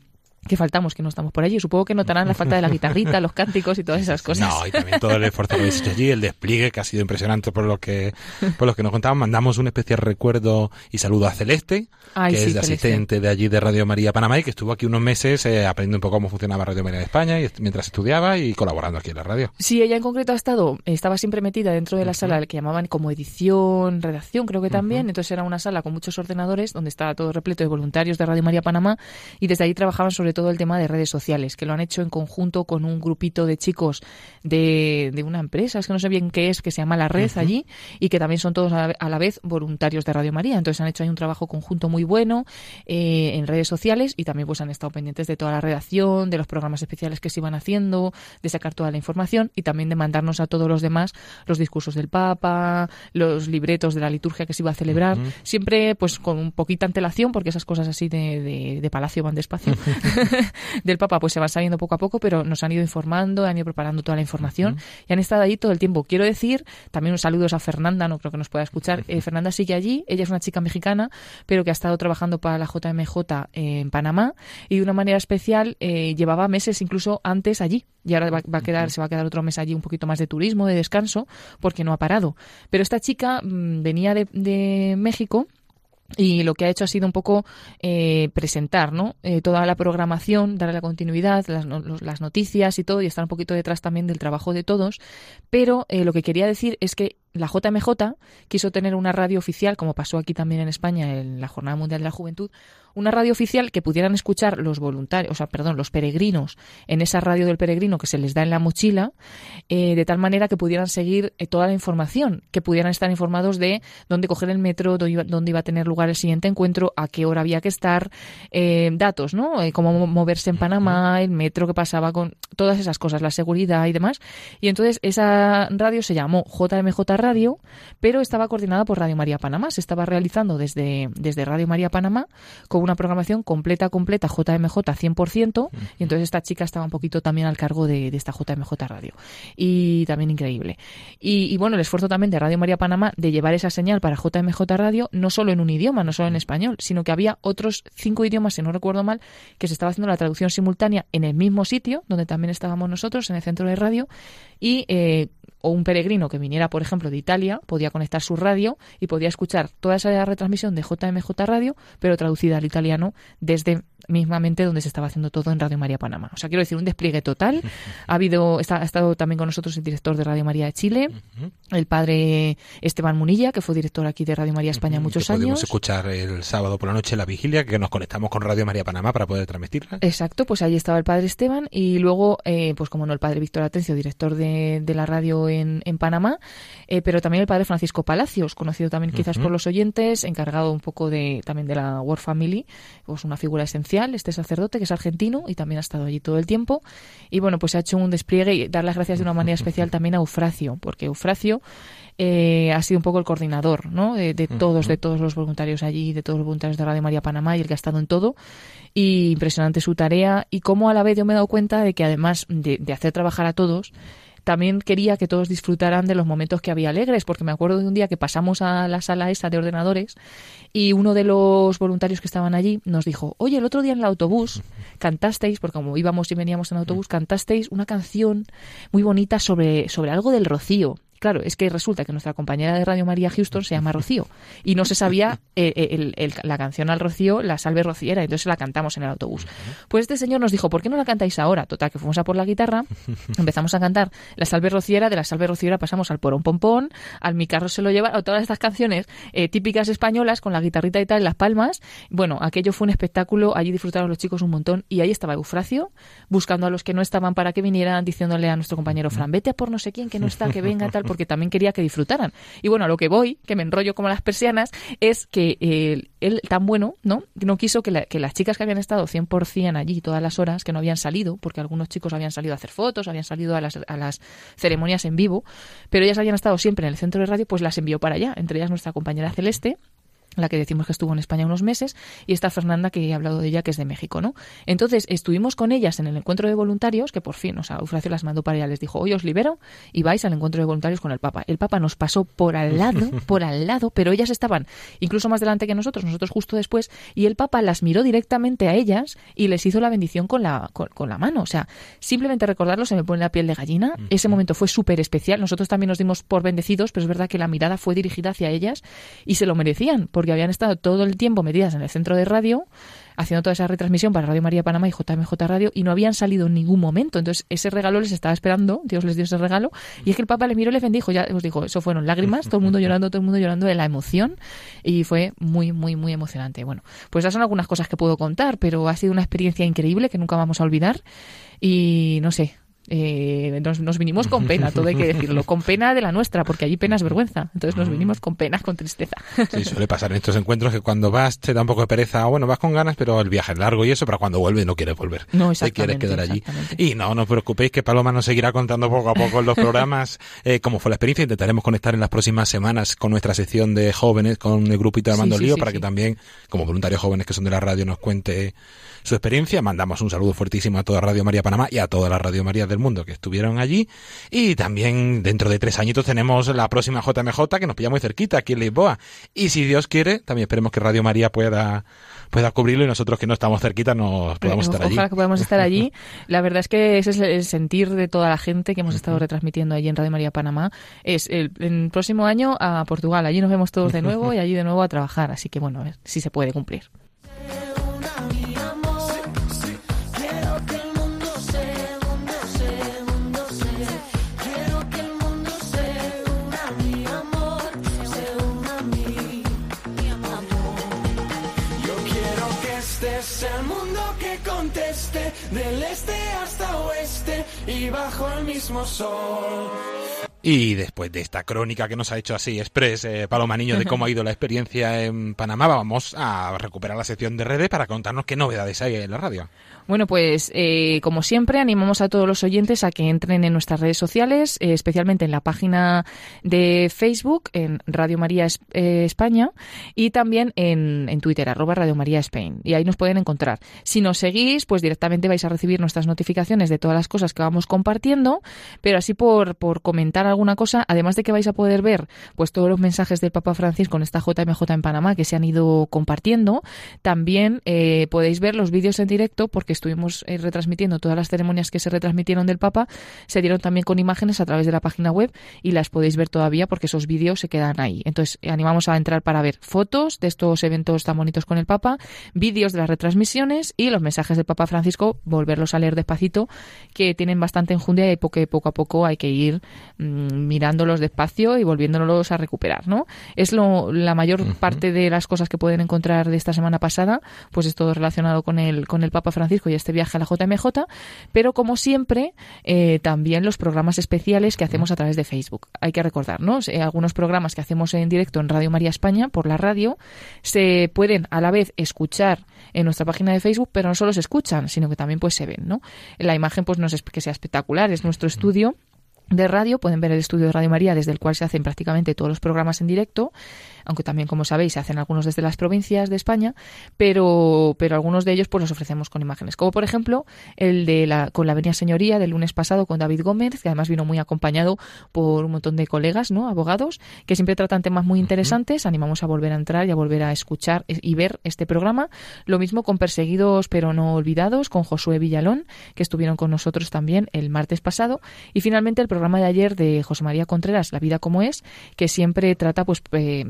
que faltamos, que no estamos por allí. Supongo que notarán la falta de la guitarrita, los cánticos y todas esas cosas. No, y también todo el esfuerzo que habéis hecho allí, el despliegue que ha sido impresionante por lo que, por lo que nos contaban. Mandamos un especial recuerdo y saludo a Celeste, que es de asistente de allí de Radio María Panamá y que estuvo aquí unos meses eh, aprendiendo un poco cómo funcionaba Radio María de España y mientras estudiaba y colaborando aquí en la radio. Sí, ella en concreto ha estado, estaba siempre metida dentro de la sala que llamaban como edición, redacción, creo que también. Entonces era una sala con muchos ordenadores donde estaba todo repleto de voluntarios de Radio María Panamá y desde ahí trabajaban sobre sobre todo el tema de redes sociales, que lo han hecho en conjunto con un grupito de chicos de, de una empresa, es que no sé bien qué es, que se llama La Red allí, y que también son todos a, la vez voluntarios de Radio María. Entonces han hecho ahí un trabajo conjunto muy bueno eh, en redes sociales y también pues han estado pendientes de toda la redacción, de los programas especiales que se iban haciendo, de sacar toda la información y también de mandarnos a todos los demás los discursos del Papa, los libretos de la liturgia que se iba a celebrar, siempre pues con un poquita antelación, porque esas cosas así de, de, palacio van despacio, del Papa pues se van sabiendo poco a poco, pero nos han ido informando, han ido preparando toda la información y han estado allí todo el tiempo. Quiero decir, también un saludos a Fernanda, no creo que nos pueda escuchar. Eh, Fernanda sigue allí, ella es una chica mexicana, pero que ha estado trabajando para la JMJ en Panamá y de una manera especial eh, llevaba meses incluso antes allí y ahora va, a quedar, se va a quedar otro mes allí un poquito más de turismo, de descanso, porque no ha parado. Pero esta chica mm, venía de, de México y lo que ha hecho ha sido un poco eh, presentar ¿no? Eh, toda la programación, darle la continuidad, las, noticias y todo, y estar un poquito detrás también del trabajo de todos. Pero eh, lo que quería decir es que la JMJ quiso tener una radio oficial, como pasó aquí también en España en la Jornada Mundial de la Juventud, una radio oficial que pudieran escuchar los voluntarios, o sea, perdón, los peregrinos en esa radio del peregrino que se les da en la mochila, eh, de tal manera que pudieran seguir eh, toda la información, que pudieran estar informados de dónde coger el metro, dónde iba, a tener lugar el siguiente encuentro, a qué hora había que estar, eh, datos, ¿no? cómo moverse en Panamá, el metro que pasaba con todas esas cosas, la seguridad y demás. Y entonces esa radio se llamó JMJ Radio, pero estaba coordinada por Radio María Panamá. Se estaba realizando desde, desde Radio María Panamá con una programación completa, completa, JMJ 100%, y entonces esta chica estaba un poquito también al cargo de, esta JMJ Radio. Y también increíble. Y, bueno, el esfuerzo también de Radio María Panamá de llevar esa señal para JMJ Radio, no solo en un idioma, no solo en español, sino que había otros cinco idiomas, si no recuerdo mal, que se estaba haciendo la traducción simultánea en el mismo sitio, donde también estábamos nosotros, en el centro de radio, y eh, o un peregrino que viniera, por ejemplo, de Italia, podía conectar su radio y podía escuchar toda esa retransmisión de JMJ Radio, pero traducida al italiano desde mismamente donde se estaba haciendo todo en Radio María Panamá. O sea, quiero decir, un despliegue total. Ha habido, está, ha estado también con nosotros el director de Radio María de Chile, el padre Esteban Munilla, que fue director aquí de Radio María España muchos años. Podemos escuchar el sábado por la noche la vigilia, que nos conectamos con Radio María Panamá para poder transmitirla. Exacto, pues ahí estaba el padre Esteban y luego, eh, pues como no, el padre Víctor Atencio, director de, de la radio en, en Panamá, eh, pero también el padre Francisco Palacios, conocido también quizás por los oyentes, encargado un poco de también de la War Family, pues una figura esencial, este sacerdote que es argentino y también ha estado allí todo el tiempo. Y bueno, pues ha hecho un despliegue y dar las gracias de una manera especial también a Eufracio, porque Eufracio eh, ha sido un poco el coordinador ¿no? de, todos, de todos los voluntarios allí, de todos los voluntarios de Radio María Panamá y el que ha estado en todo. Y impresionante su tarea y cómo a la vez yo me he dado cuenta de que además de hacer trabajar a todos, también quería que todos disfrutaran de los momentos que había alegres, porque me acuerdo de un día que pasamos a la sala esa de ordenadores y uno de los voluntarios que estaban allí nos dijo, oye, el otro día en el autobús cantasteis, porque como íbamos y veníamos en autobús, cantasteis una canción muy bonita sobre, sobre algo del rocío. Claro, es que resulta que nuestra compañera de Radio María Houston se llama Rocío y no se sabía eh, eh, la canción al Rocío, la salve rociera, entonces la cantamos en el autobús. Pues este señor nos dijo, ¿por qué no la cantáis ahora? Total, que fuimos a por la guitarra, empezamos a cantar la salve rociera, de la salve rociera pasamos al porón pompón, al mi carro se lo lleva, a todas estas canciones eh, típicas españolas con la guitarrita y tal, las palmas. Bueno, aquello fue un espectáculo, allí disfrutaron los chicos un montón y ahí estaba Eufracio buscando a los que no estaban para que vinieran, diciéndole a nuestro compañero Fran, vete a por no sé quién que no está, que venga tal, porque también quería que disfrutaran. Y bueno, a lo que voy, que me enrollo como las persianas, es que eh, él, tan bueno, ¿no? No quiso que, las chicas que habían estado 100% allí todas las horas, que no habían salido, porque algunos chicos habían salido a hacer fotos, habían salido a las, a las ceremonias en vivo, pero ellas habían estado siempre en el centro de radio, pues las envió para allá, entre ellas nuestra compañera Celeste, la que decimos que estuvo en España unos meses, y esta Fernanda que he hablado de ella, que es de México, ¿no? Entonces, estuvimos con ellas en el encuentro de voluntarios, que por fin, o sea, Eufracio las mandó para allá, les dijo, hoy os libero y vais al encuentro de voluntarios con el Papa. El Papa nos pasó por al lado, por al lado, pero ellas estaban incluso más delante que nosotros, nosotros justo después, y el Papa las miró directamente a ellas y les hizo la bendición con la, con, la mano. O sea, simplemente recordarlo se me pone la piel de gallina. Ese momento fue súper especial. Nosotros también nos dimos por bendecidos, pero es verdad que la mirada fue dirigida hacia ellas y se lo merecían, porque habían estado todo el tiempo metidas en el centro de radio haciendo toda esa retransmisión para Radio María Panamá y JMJ Radio y no habían salido en ningún momento. Entonces, ese regalo les estaba esperando, Dios les dio ese regalo, y es que el Papa les miró y les bendijo, ya os digo, eso fueron lágrimas, todo el mundo llorando, todo el mundo llorando de la emoción, y fue muy, muy, muy emocionante. Bueno, pues esas son algunas cosas que puedo contar, pero ha sido una experiencia increíble que nunca vamos a olvidar, y no sé, eh, nos, vinimos con pena, todo hay que decirlo, con pena de la nuestra, porque allí pena es vergüenza. Entonces nos vinimos con pena, con tristeza. Sí, suele pasar en estos encuentros que cuando vas te da un poco de pereza, bueno, vas con ganas, pero el viaje es largo y eso, pero cuando vuelves no quieres volver. No, Te quieres quedar allí. Y no, no os preocupéis que Paloma nos seguirá contando poco a poco en los programas eh, cómo fue la experiencia. Intentaremos conectar en las próximas semanas con nuestra sección de jóvenes, con el grupito de Armando Lío, para que también, como voluntarios jóvenes que son de la radio, nos cuente su experiencia. Mandamos un saludo fuertísimo a toda Radio María Panamá y a toda la Radio María del mundo que estuvieron allí. Y también dentro de tres añitos tenemos la próxima JMJ que nos pilla muy cerquita aquí en Lisboa. Y si Dios quiere, también esperemos que Radio María pueda pueda cubrirlo y nosotros que no estamos cerquita nos podamos estar allí. Ojalá que podamos estar allí. La verdad es que ese es el sentir de toda la gente que hemos estado retransmitiendo allí en Radio María Panamá. Es el, el próximo año a Portugal. Allí nos vemos todos de nuevo y allí de nuevo a trabajar. Así que bueno, a ver si se puede cumplir. Del este hasta oeste y bajo el mismo sol. Y después de esta crónica que nos ha hecho así Express eh, Paloma Niño de cómo ha ido la experiencia en Panamá, vamos a recuperar la sección de redes para contarnos qué novedades hay en la radio. Bueno, pues eh, como siempre, animamos a todos los oyentes a que entren en nuestras redes sociales, eh, especialmente en la página de Facebook, en Radio María eh, España, y también en, en, Twitter, arroba Radio María Spain. Y ahí nos pueden encontrar. Si nos seguís, pues directamente vais a recibir nuestras notificaciones de todas las cosas que vamos compartiendo, pero así por, por comentar alguna cosa, además de que vais a poder ver pues todos los mensajes del Papa Francisco con esta JMJ en Panamá que se han ido compartiendo, también podéis ver los vídeos en directo porque estuvimos eh, retransmitiendo todas las ceremonias que se retransmitieron del Papa, se dieron también con imágenes a través de la página web y las podéis ver todavía porque esos vídeos se quedan ahí. Entonces, animamos a entrar para ver fotos de estos eventos tan bonitos con el Papa, vídeos de las retransmisiones y los mensajes del Papa Francisco, volverlos a leer despacito, que tienen bastante enjundia y poco, poco a poco hay que ir mmm, mirándolos despacio y volviéndolos a recuperar, ¿no? Es lo, la mayor parte de las cosas que pueden encontrar de esta semana pasada, pues es todo relacionado con el, con el Papa Francisco y este viaje a la JMJ, pero como siempre, eh, también los programas especiales que hacemos a través de Facebook. Hay que recordarnos, eh, algunos programas que hacemos en directo en Radio María España por la radio se pueden a la vez escuchar en nuestra página de Facebook, pero no solo se escuchan, sino que también pues se ven, ¿no? La imagen pues no es que sea espectacular, es nuestro estudio de radio, pueden ver el estudio de Radio María desde el cual se hacen prácticamente todos los programas en directo aunque también, como sabéis, se hacen algunos desde las provincias de España, pero, pero algunos de ellos pues los ofrecemos con imágenes, como por ejemplo el de la, con la Avenida Señoría del lunes pasado con David Gómez, que además vino muy acompañado por un montón de colegas, ¿no? abogados, que siempre tratan temas muy interesantes, animamos a volver a entrar y a volver a escuchar y ver este programa. Lo mismo con Perseguidos pero no olvidados, con Josué Villalón, que estuvieron con nosotros también el martes pasado, y finalmente el programa de ayer de José María Contreras, La vida como es, que siempre trata pues eh,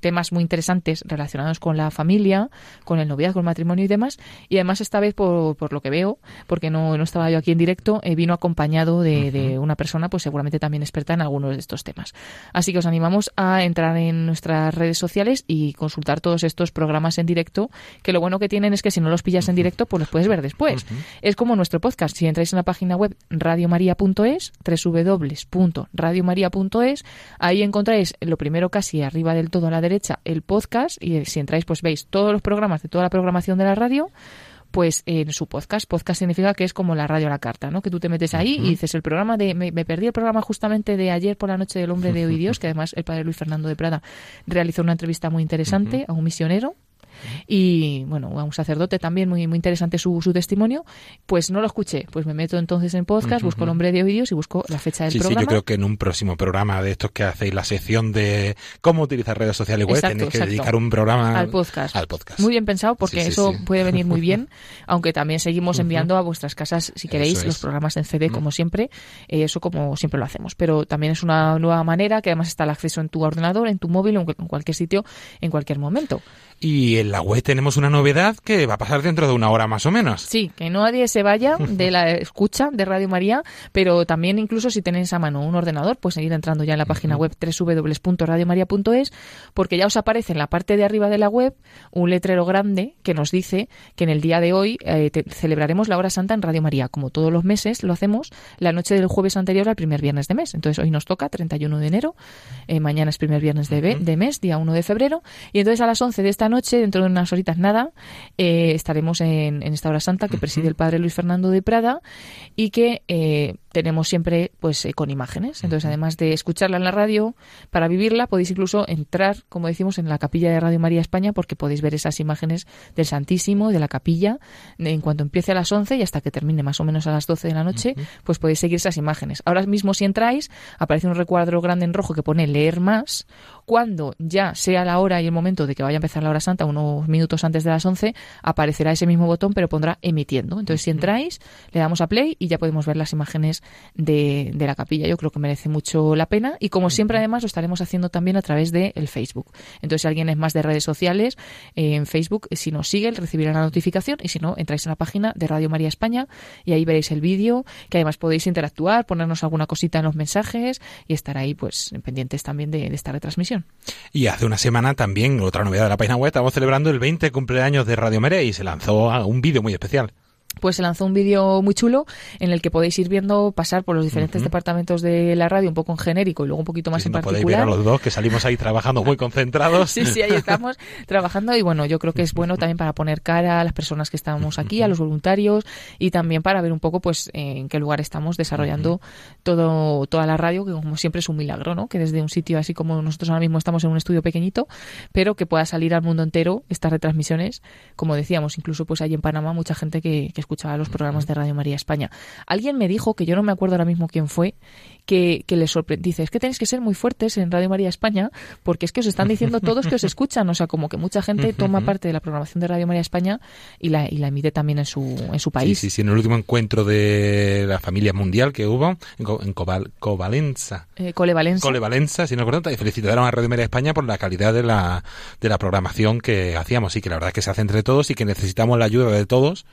temas muy interesantes relacionados con la familia, con el noviazgo, el matrimonio y demás. Y además esta vez, por, por lo que veo, porque no, no estaba yo aquí en directo, eh, vino acompañado de, de, una persona, pues seguramente también experta en algunos de estos temas. Así que os animamos a entrar en nuestras redes sociales y consultar todos estos programas en directo, que lo bueno que tienen es que si no los pillas en directo, pues los puedes ver después. Es como nuestro podcast. Si entráis en la página web radiomaria.es, www.radiomaria.es, ahí encontráis lo primero casi arriba del todo a la derecha el podcast y si entráis pues veis todos los programas de toda la programación de la radio pues en su podcast. Podcast significa que es como la radio a la carta, ¿no? Que tú te metes ahí y dices el programa de... Me, perdí el programa justamente de ayer por la noche del hombre de hoy Dios, que además el padre Luis Fernando de Prada realizó una entrevista muy interesante a un misionero y bueno, a un sacerdote también muy, muy interesante su, su testimonio, pues no lo escuché, pues me meto entonces en podcast, busco el hombre de oídos y busco la fecha del sí, programa. Sí, yo creo que en un próximo programa de estos que hacéis la sección de cómo utilizar redes sociales web, exacto, tenéis que exacto. dedicar un programa al podcast. al podcast. Muy bien pensado porque sí, eso puede venir muy bien, aunque también seguimos enviando a vuestras casas, si queréis, los programas en CD como siempre, eh, eso como siempre lo hacemos, pero también es una nueva manera que además está el acceso en tu ordenador, en tu móvil en cualquier sitio, en cualquier momento. Y en la web tenemos una novedad que va a pasar dentro de una hora más o menos. Sí, que nadie se vaya de la escucha de Radio María, pero también incluso si tenéis a mano un ordenador, pues seguir entrando ya en la página web www.radiomaria.es, porque ya os aparece en la parte de arriba de la web un letrero grande que nos dice que en el día de hoy eh, celebraremos la hora santa en Radio María. Como todos los meses lo hacemos la noche del jueves anterior al primer viernes de mes. Entonces hoy nos toca 31 de enero, eh, mañana es primer viernes de, de mes, día 1 de febrero, y entonces a las 11 de esta noche, dentro de unas horitas nada, eh, estaremos en, esta hora santa que preside el padre Luis Fernando de Prada y que eh, tenemos siempre pues eh, con imágenes. Entonces, además de escucharla en la radio, para vivirla podéis incluso entrar, como decimos, en la capilla de Radio María España porque podéis ver esas imágenes del Santísimo, de la capilla, en cuanto empiece a las 11 y hasta que termine más o menos a las 12 de la noche, pues podéis seguir esas imágenes. Ahora mismo si entráis, aparece un recuadro grande en rojo que pone leer más. Cuando ya sea la hora y el momento de que vaya a empezar la hora santa, unos minutos antes de las 11, aparecerá ese mismo botón, pero pondrá emitiendo. Entonces, si entráis, le damos a play y ya podemos ver las imágenes de, la capilla. Yo creo que merece mucho la pena y como siempre además lo estaremos haciendo también a través del el Facebook. Entonces si alguien es más de redes sociales, eh, en Facebook, si nos sigue, recibirá la notificación y si no, entráis en la página de Radio María España y ahí veréis el vídeo, que además podéis interactuar, ponernos alguna cosita en los mensajes y estar ahí pues pendientes también de, de esta retransmisión. Y hace una semana también, otra novedad de la página web, estamos celebrando el 20 cumpleaños de Radio María y se lanzó un vídeo muy especial pues se lanzó un vídeo muy chulo en el que podéis ir viendo pasar por los diferentes departamentos de la radio, un poco en genérico y luego un poquito más en particular. Podéis ver a los dos que salimos ahí trabajando muy concentrados. sí, sí, ahí estamos trabajando y bueno, yo creo que es bueno también para poner cara a las personas que estamos aquí, a los voluntarios y también para ver un poco pues en qué lugar estamos desarrollando todo toda la radio, que como siempre es un milagro, ¿no? Que desde un sitio así como nosotros ahora mismo estamos en un estudio pequeñito, pero que pueda salir al mundo entero estas retransmisiones, como decíamos, incluso pues hay en Panamá mucha gente que, que escuchaba los programas de Radio María España. Alguien me dijo, que yo no me acuerdo ahora mismo quién fue, que, que les sorprendió. Dice, es que tenéis que ser muy fuertes en Radio María España porque es que os están diciendo todos que os escuchan. O sea, como que mucha gente toma parte de la programación de Radio María España y la, y la emite también en su, en su país. Sí, sí, sí. En el último encuentro de la familia mundial que hubo en, Cobal, Covalenza. Eh, Colevalenza. Colevalenza, si no recuerdo. Y felicitaron a Radio María España por la calidad de la, de la programación que hacíamos. Y que la verdad es que se hace entre todos y que necesitamos la ayuda de todos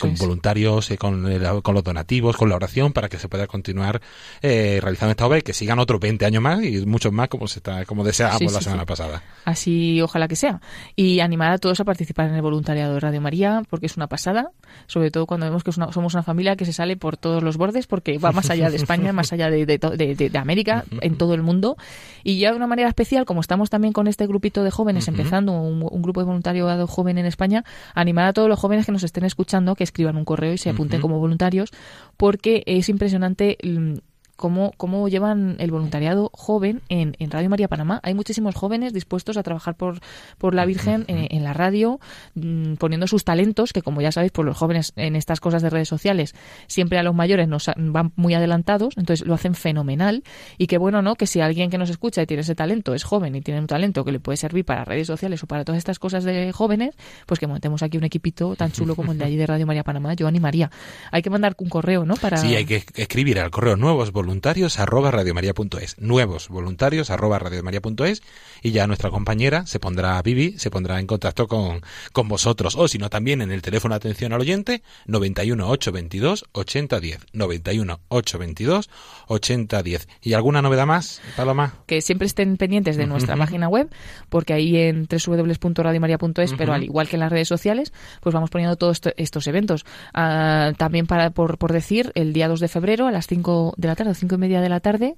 con voluntarios, eh, con, con, los donativos, con la oración, para que se pueda continuar eh, realizando esta obra y que sigan otros 20 años más y muchos más como se está como deseábamos la semana pasada. Así ojalá que sea. Y animar a todos a participar en el voluntariado de Radio María, porque es una pasada, sobre todo cuando vemos que somos una familia que se sale por todos los bordes, porque va más allá de España, más allá de, de, América, en todo el mundo. Y ya de una manera especial, como estamos también con este grupito de jóvenes, empezando un, un grupo de voluntariado joven en España, animar a todos los jóvenes que nos estén escuchando que escriban un correo y se apunten como voluntarios, porque es impresionante mm, cómo, cómo llevan el voluntariado joven en, en, Radio María Panamá. Hay muchísimos jóvenes dispuestos a trabajar por, por la Virgen en, la radio, mm, poniendo sus talentos, que como ya sabéis, por los jóvenes en estas cosas de redes sociales, siempre a los mayores nos van muy adelantados, entonces lo hacen fenomenal. Y qué bueno, ¿no? Que si alguien que nos escucha y tiene ese talento, es joven y tiene un talento que le puede servir para redes sociales o para todas estas cosas de jóvenes, pues que montemos aquí un equipito tan chulo como el de allí de Radio María Panamá, yo animaría. Hay que mandar un correo, ¿no? Para... Sí, hay que escribir al correo nuevos voluntarios arroba radiomaria.es, nuevos voluntarios arroba radiomaria.es y ya nuestra compañera se pondrá, Vivi, se pondrá en contacto con, con vosotros o si no también en el teléfono de atención al oyente 91 822 8010, 91 822 8010. ¿Y alguna novedad más, Paloma? Que siempre estén pendientes de nuestra página web porque ahí en www.radiomaria.es, pero al igual que en las redes sociales, pues vamos poniendo todos estos eventos. Ah, también para por, por decir, el día 2 de febrero a las 5 de la tarde, 5 y media de la tarde,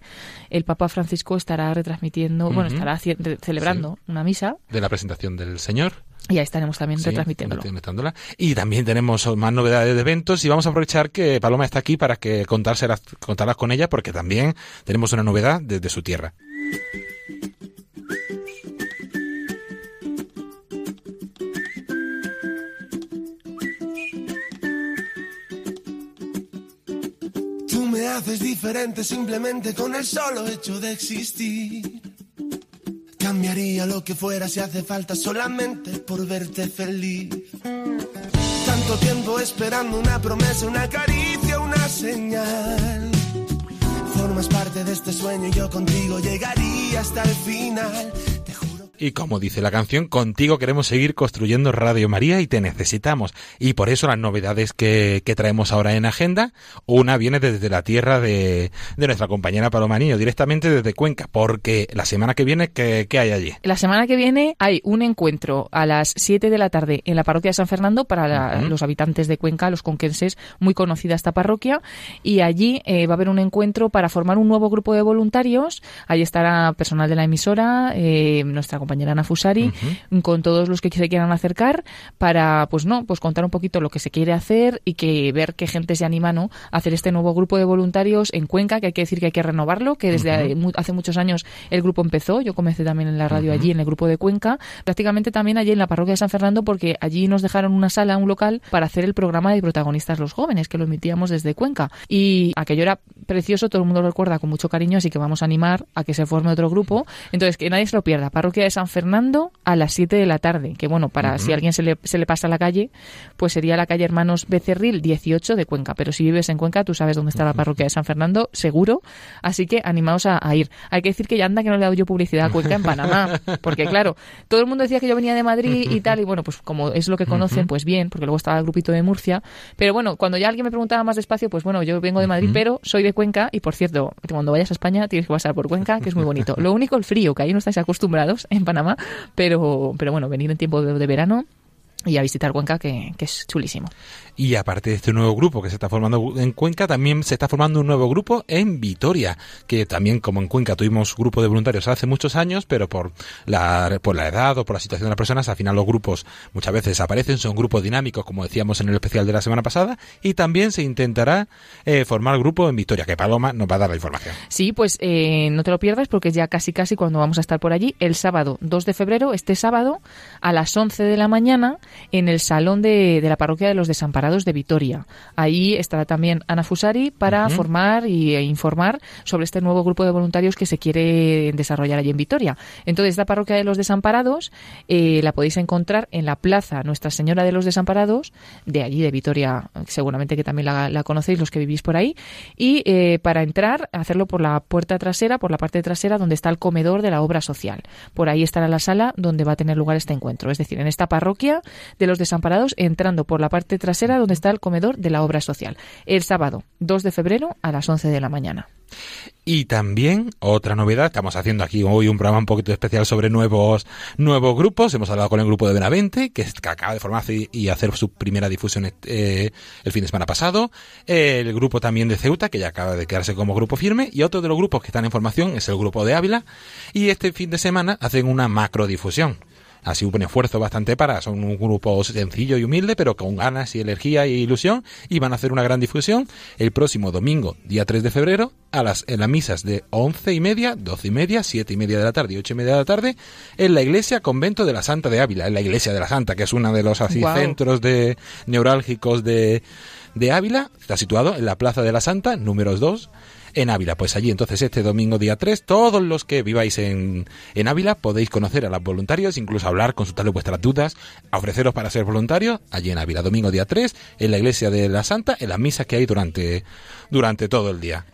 el Papa Francisco estará retransmitiendo, bueno, estará celebrando una misa. De la presentación del Señor. Y ahí estaremos también retransmitiéndolo. Y también tenemos más novedades de eventos y vamos a aprovechar que Paloma está aquí para que contárselas, contarlas con ella porque también tenemos una novedad desde su tierra. haces diferente simplemente con el solo hecho de existir. Cambiaría lo que fuera si hace falta solamente por verte feliz. Tanto tiempo esperando una promesa, una caricia, una señal. Formas parte de este sueño y yo contigo llegaría hasta el final. Y como dice la canción, contigo queremos seguir construyendo Radio María y te necesitamos. Y por eso las novedades que, que traemos ahora en agenda, una viene desde la tierra de, de nuestra compañera Paloma Niño, directamente desde Cuenca, porque la semana que viene, ¿qué, ¿qué, hay allí? La semana que viene hay un encuentro a las 7 de la tarde en la parroquia de San Fernando para la, uh -huh. los habitantes de Cuenca, los conquenses, muy conocida esta parroquia, y allí eh, va a haber un encuentro para formar un nuevo grupo de voluntarios. Ahí estará personal de la emisora, eh, nuestra compañera Ana Fusari, uh -huh. con todos los que se quieran acercar para, pues no, pues contar un poquito lo que se quiere hacer y que ver qué gente se anima, ¿no? A hacer este nuevo grupo de voluntarios en Cuenca, que hay que decir que hay que renovarlo, que desde uh -huh. hace muchos años el grupo empezó, yo comencé también en la radio allí, en el grupo de Cuenca, prácticamente también allí en la parroquia de San Fernando, porque allí nos dejaron una sala, un local, para hacer el programa de protagonistas los jóvenes, que lo emitíamos desde Cuenca. Y aquello era precioso, todo el mundo lo recuerda con mucho cariño, así que vamos a animar a que se forme otro grupo. Entonces, que nadie se lo pierda. Parroquia de San Fernando a las 7 de la tarde, que bueno, para uh -huh. si alguien se le, se le pasa a la calle, pues sería la calle Hermanos Becerril 18 de Cuenca. Pero si vives en Cuenca, tú sabes dónde está la parroquia de San Fernando, seguro. Así que animaos a, a ir. Hay que decir que ya anda que no le he dado yo publicidad a Cuenca en Panamá, porque claro, todo el mundo decía que yo venía de Madrid y tal, y bueno, pues como es lo que conocen, pues bien, porque luego estaba el grupito de Murcia. Pero bueno, cuando ya alguien me preguntaba más despacio, pues bueno, yo vengo de Madrid, pero soy de Cuenca y por cierto, cuando vayas a España tienes que pasar por Cuenca, que es muy bonito. Lo único, el frío, que ahí no estáis acostumbrados en Panamá, pero, pero bueno, venir en tiempo de, de verano y a visitar Cuenca, que, que, es chulísimo. Y aparte de este nuevo grupo que se está formando en Cuenca, también se está formando un nuevo grupo en Vitoria, que también como en Cuenca tuvimos grupo de voluntarios hace muchos años, pero por la, por la edad o por la situación de las personas, al final los grupos muchas veces desaparecen, son grupos dinámicos, como decíamos en el especial de la semana pasada, y también se intentará eh, formar grupo en Vitoria, que Paloma nos va a dar la información. Sí, pues eh, no te lo pierdas porque ya casi casi cuando vamos a estar por allí, el sábado 2 de febrero, este sábado, a las 11 de la mañana, en el salón de, de la parroquia de los desamparados de Vitoria. Ahí estará también Ana Fusari para uh -huh. formar y, e informar sobre este nuevo grupo de voluntarios que se quiere desarrollar allí en Vitoria. Entonces, esta parroquia de los desamparados eh, la podéis encontrar en la plaza Nuestra Señora de los Desamparados, de allí de Vitoria, seguramente que también la, la conocéis los que vivís por ahí. Y eh, para entrar, hacerlo por la puerta trasera, por la parte trasera donde está el comedor de la obra social. Por ahí estará la sala donde va a tener lugar este encuentro. Es decir, en esta parroquia de los desamparados, entrando por la parte trasera donde está el comedor de la obra social. El sábado 2 de febrero a las 11 de la mañana. Y también otra novedad, estamos haciendo aquí hoy un programa un poquito especial sobre nuevos nuevos grupos. Hemos hablado con el grupo de Benavente, que, acaba de formarse y hacer su primera difusión eh, el fin de semana pasado. El grupo también de Ceuta, que ya acaba de quedarse como grupo firme. Y otro de los grupos que están en formación es el grupo de Ávila. Y este fin de semana hacen una macro difusión así un esfuerzo bastante para, son un grupo sencillo y humilde, pero con ganas y energía y ilusión, y van a hacer una gran difusión el próximo domingo, día 3 de febrero, a las, en las misas de once y media, doce y media, siete y media de la tarde y ocho y media de la tarde, en la iglesia convento de la Santa de Ávila, en la iglesia de la Santa, que es uno de los así wow. centros de neurálgicos de, de Ávila, está situado en la Plaza de la Santa, números 2, en Ávila. Pues allí entonces este domingo día 3, todos los que viváis en, en Ávila podéis conocer a los voluntarios, incluso hablar, consultarle vuestras dudas, ofreceros para ser voluntarios allí en Ávila, domingo día 3, en la iglesia de la Santa, en las misas que hay durante, durante todo el día.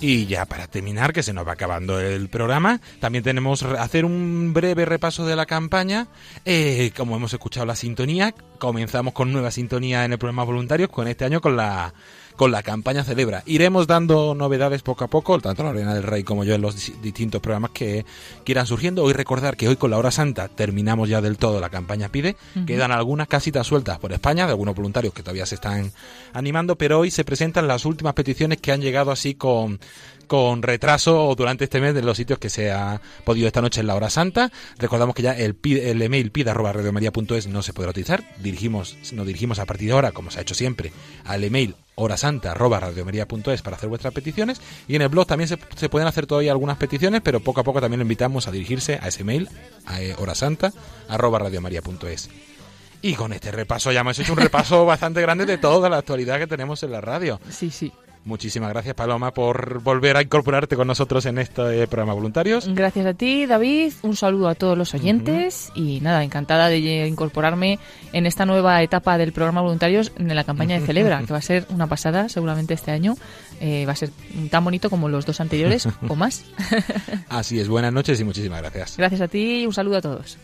Y ya para terminar, que se nos va acabando el programa, también tenemos hacer un breve repaso de la campaña. Eh, como hemos escuchado la sintonía, comenzamos con nueva sintonía en el programa voluntarios, con este año con la con la campaña Celebra. Iremos dando novedades poco a poco, tanto Lorena del Rey como yo en los distintos programas que quieran surgiendo. Hoy recordar que hoy con la hora santa terminamos ya del todo la campaña Pide. Uh -huh. Quedan algunas casitas sueltas por España de algunos voluntarios que todavía se están animando, pero hoy se presentan las últimas peticiones que han llegado así con con retraso durante este mes de los sitios que se ha podido esta noche en la hora santa. Recordamos que ya el, el email pida.radiomaria.es no se podrá utilizar. Dirigimos, nos dirigimos a partir de ahora, como se ha hecho siempre, al email horasanta.radiomaria.es para hacer vuestras peticiones. Y en el blog también se, se, pueden hacer todavía algunas peticiones, pero poco a poco también le invitamos a dirigirse a ese mail, a eh, horasanta.radiomaria.es. Y con este repaso ya hemos hecho un repaso bastante grande de toda la actualidad que tenemos en la radio. Sí, sí. Muchísimas gracias, Paloma, por volver a incorporarte con nosotros en este programa Voluntarios. Gracias a ti, David. Un saludo a todos los oyentes y nada, encantada de incorporarme en esta nueva etapa del programa Voluntarios en la campaña de Celebra, que va a ser una pasada seguramente este año. Eh, va a ser tan bonito como los dos anteriores o más. Así es, buenas noches y muchísimas gracias. Gracias a ti y un saludo a todos.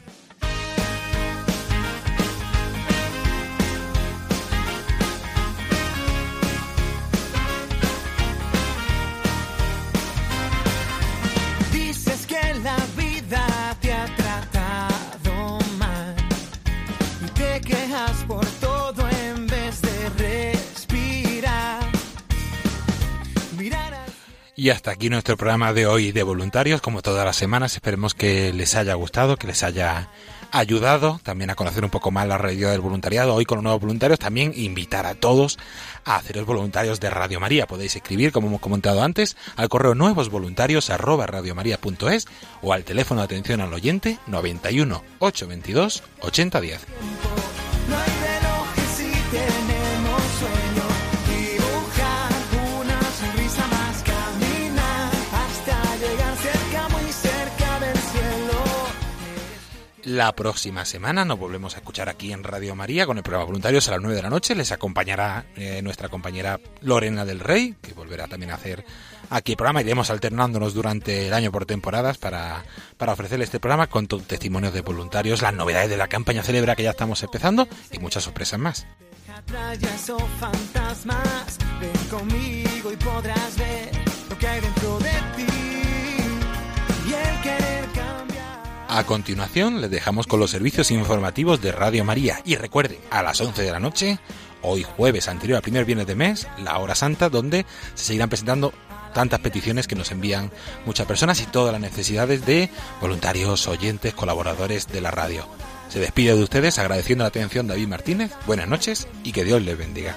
Y hasta aquí nuestro programa de hoy de voluntarios, como todas las semanas. Esperemos que les haya gustado, que les haya ayudado también a conocer un poco más la realidad del voluntariado. Hoy con los nuevos voluntarios también invitar a todos a haceros voluntarios de Radio María. Podéis escribir, como hemos comentado antes, al correo nuevosvoluntarios o al teléfono de atención al oyente 91 822 8010. La próxima semana nos volvemos a escuchar aquí en Radio María con el programa Voluntarios a las 9 de la noche. Les acompañará eh, nuestra compañera Lorena del Rey, que volverá también a hacer aquí el programa. Iremos alternándonos durante el año por temporadas para, para ofrecerle este programa con testimonios de voluntarios, las novedades de la campaña celebra que ya estamos empezando y muchas sorpresas más. y el a continuación, les dejamos con los servicios informativos de Radio María. Y recuerden, a las 11 de la noche, hoy jueves anterior al primer viernes de mes, la hora santa, donde se seguirán presentando tantas peticiones que nos envían muchas personas y todas las necesidades de voluntarios, oyentes, colaboradores de la radio. Se despide de ustedes agradeciendo la atención David Martínez. Buenas noches y que Dios les bendiga.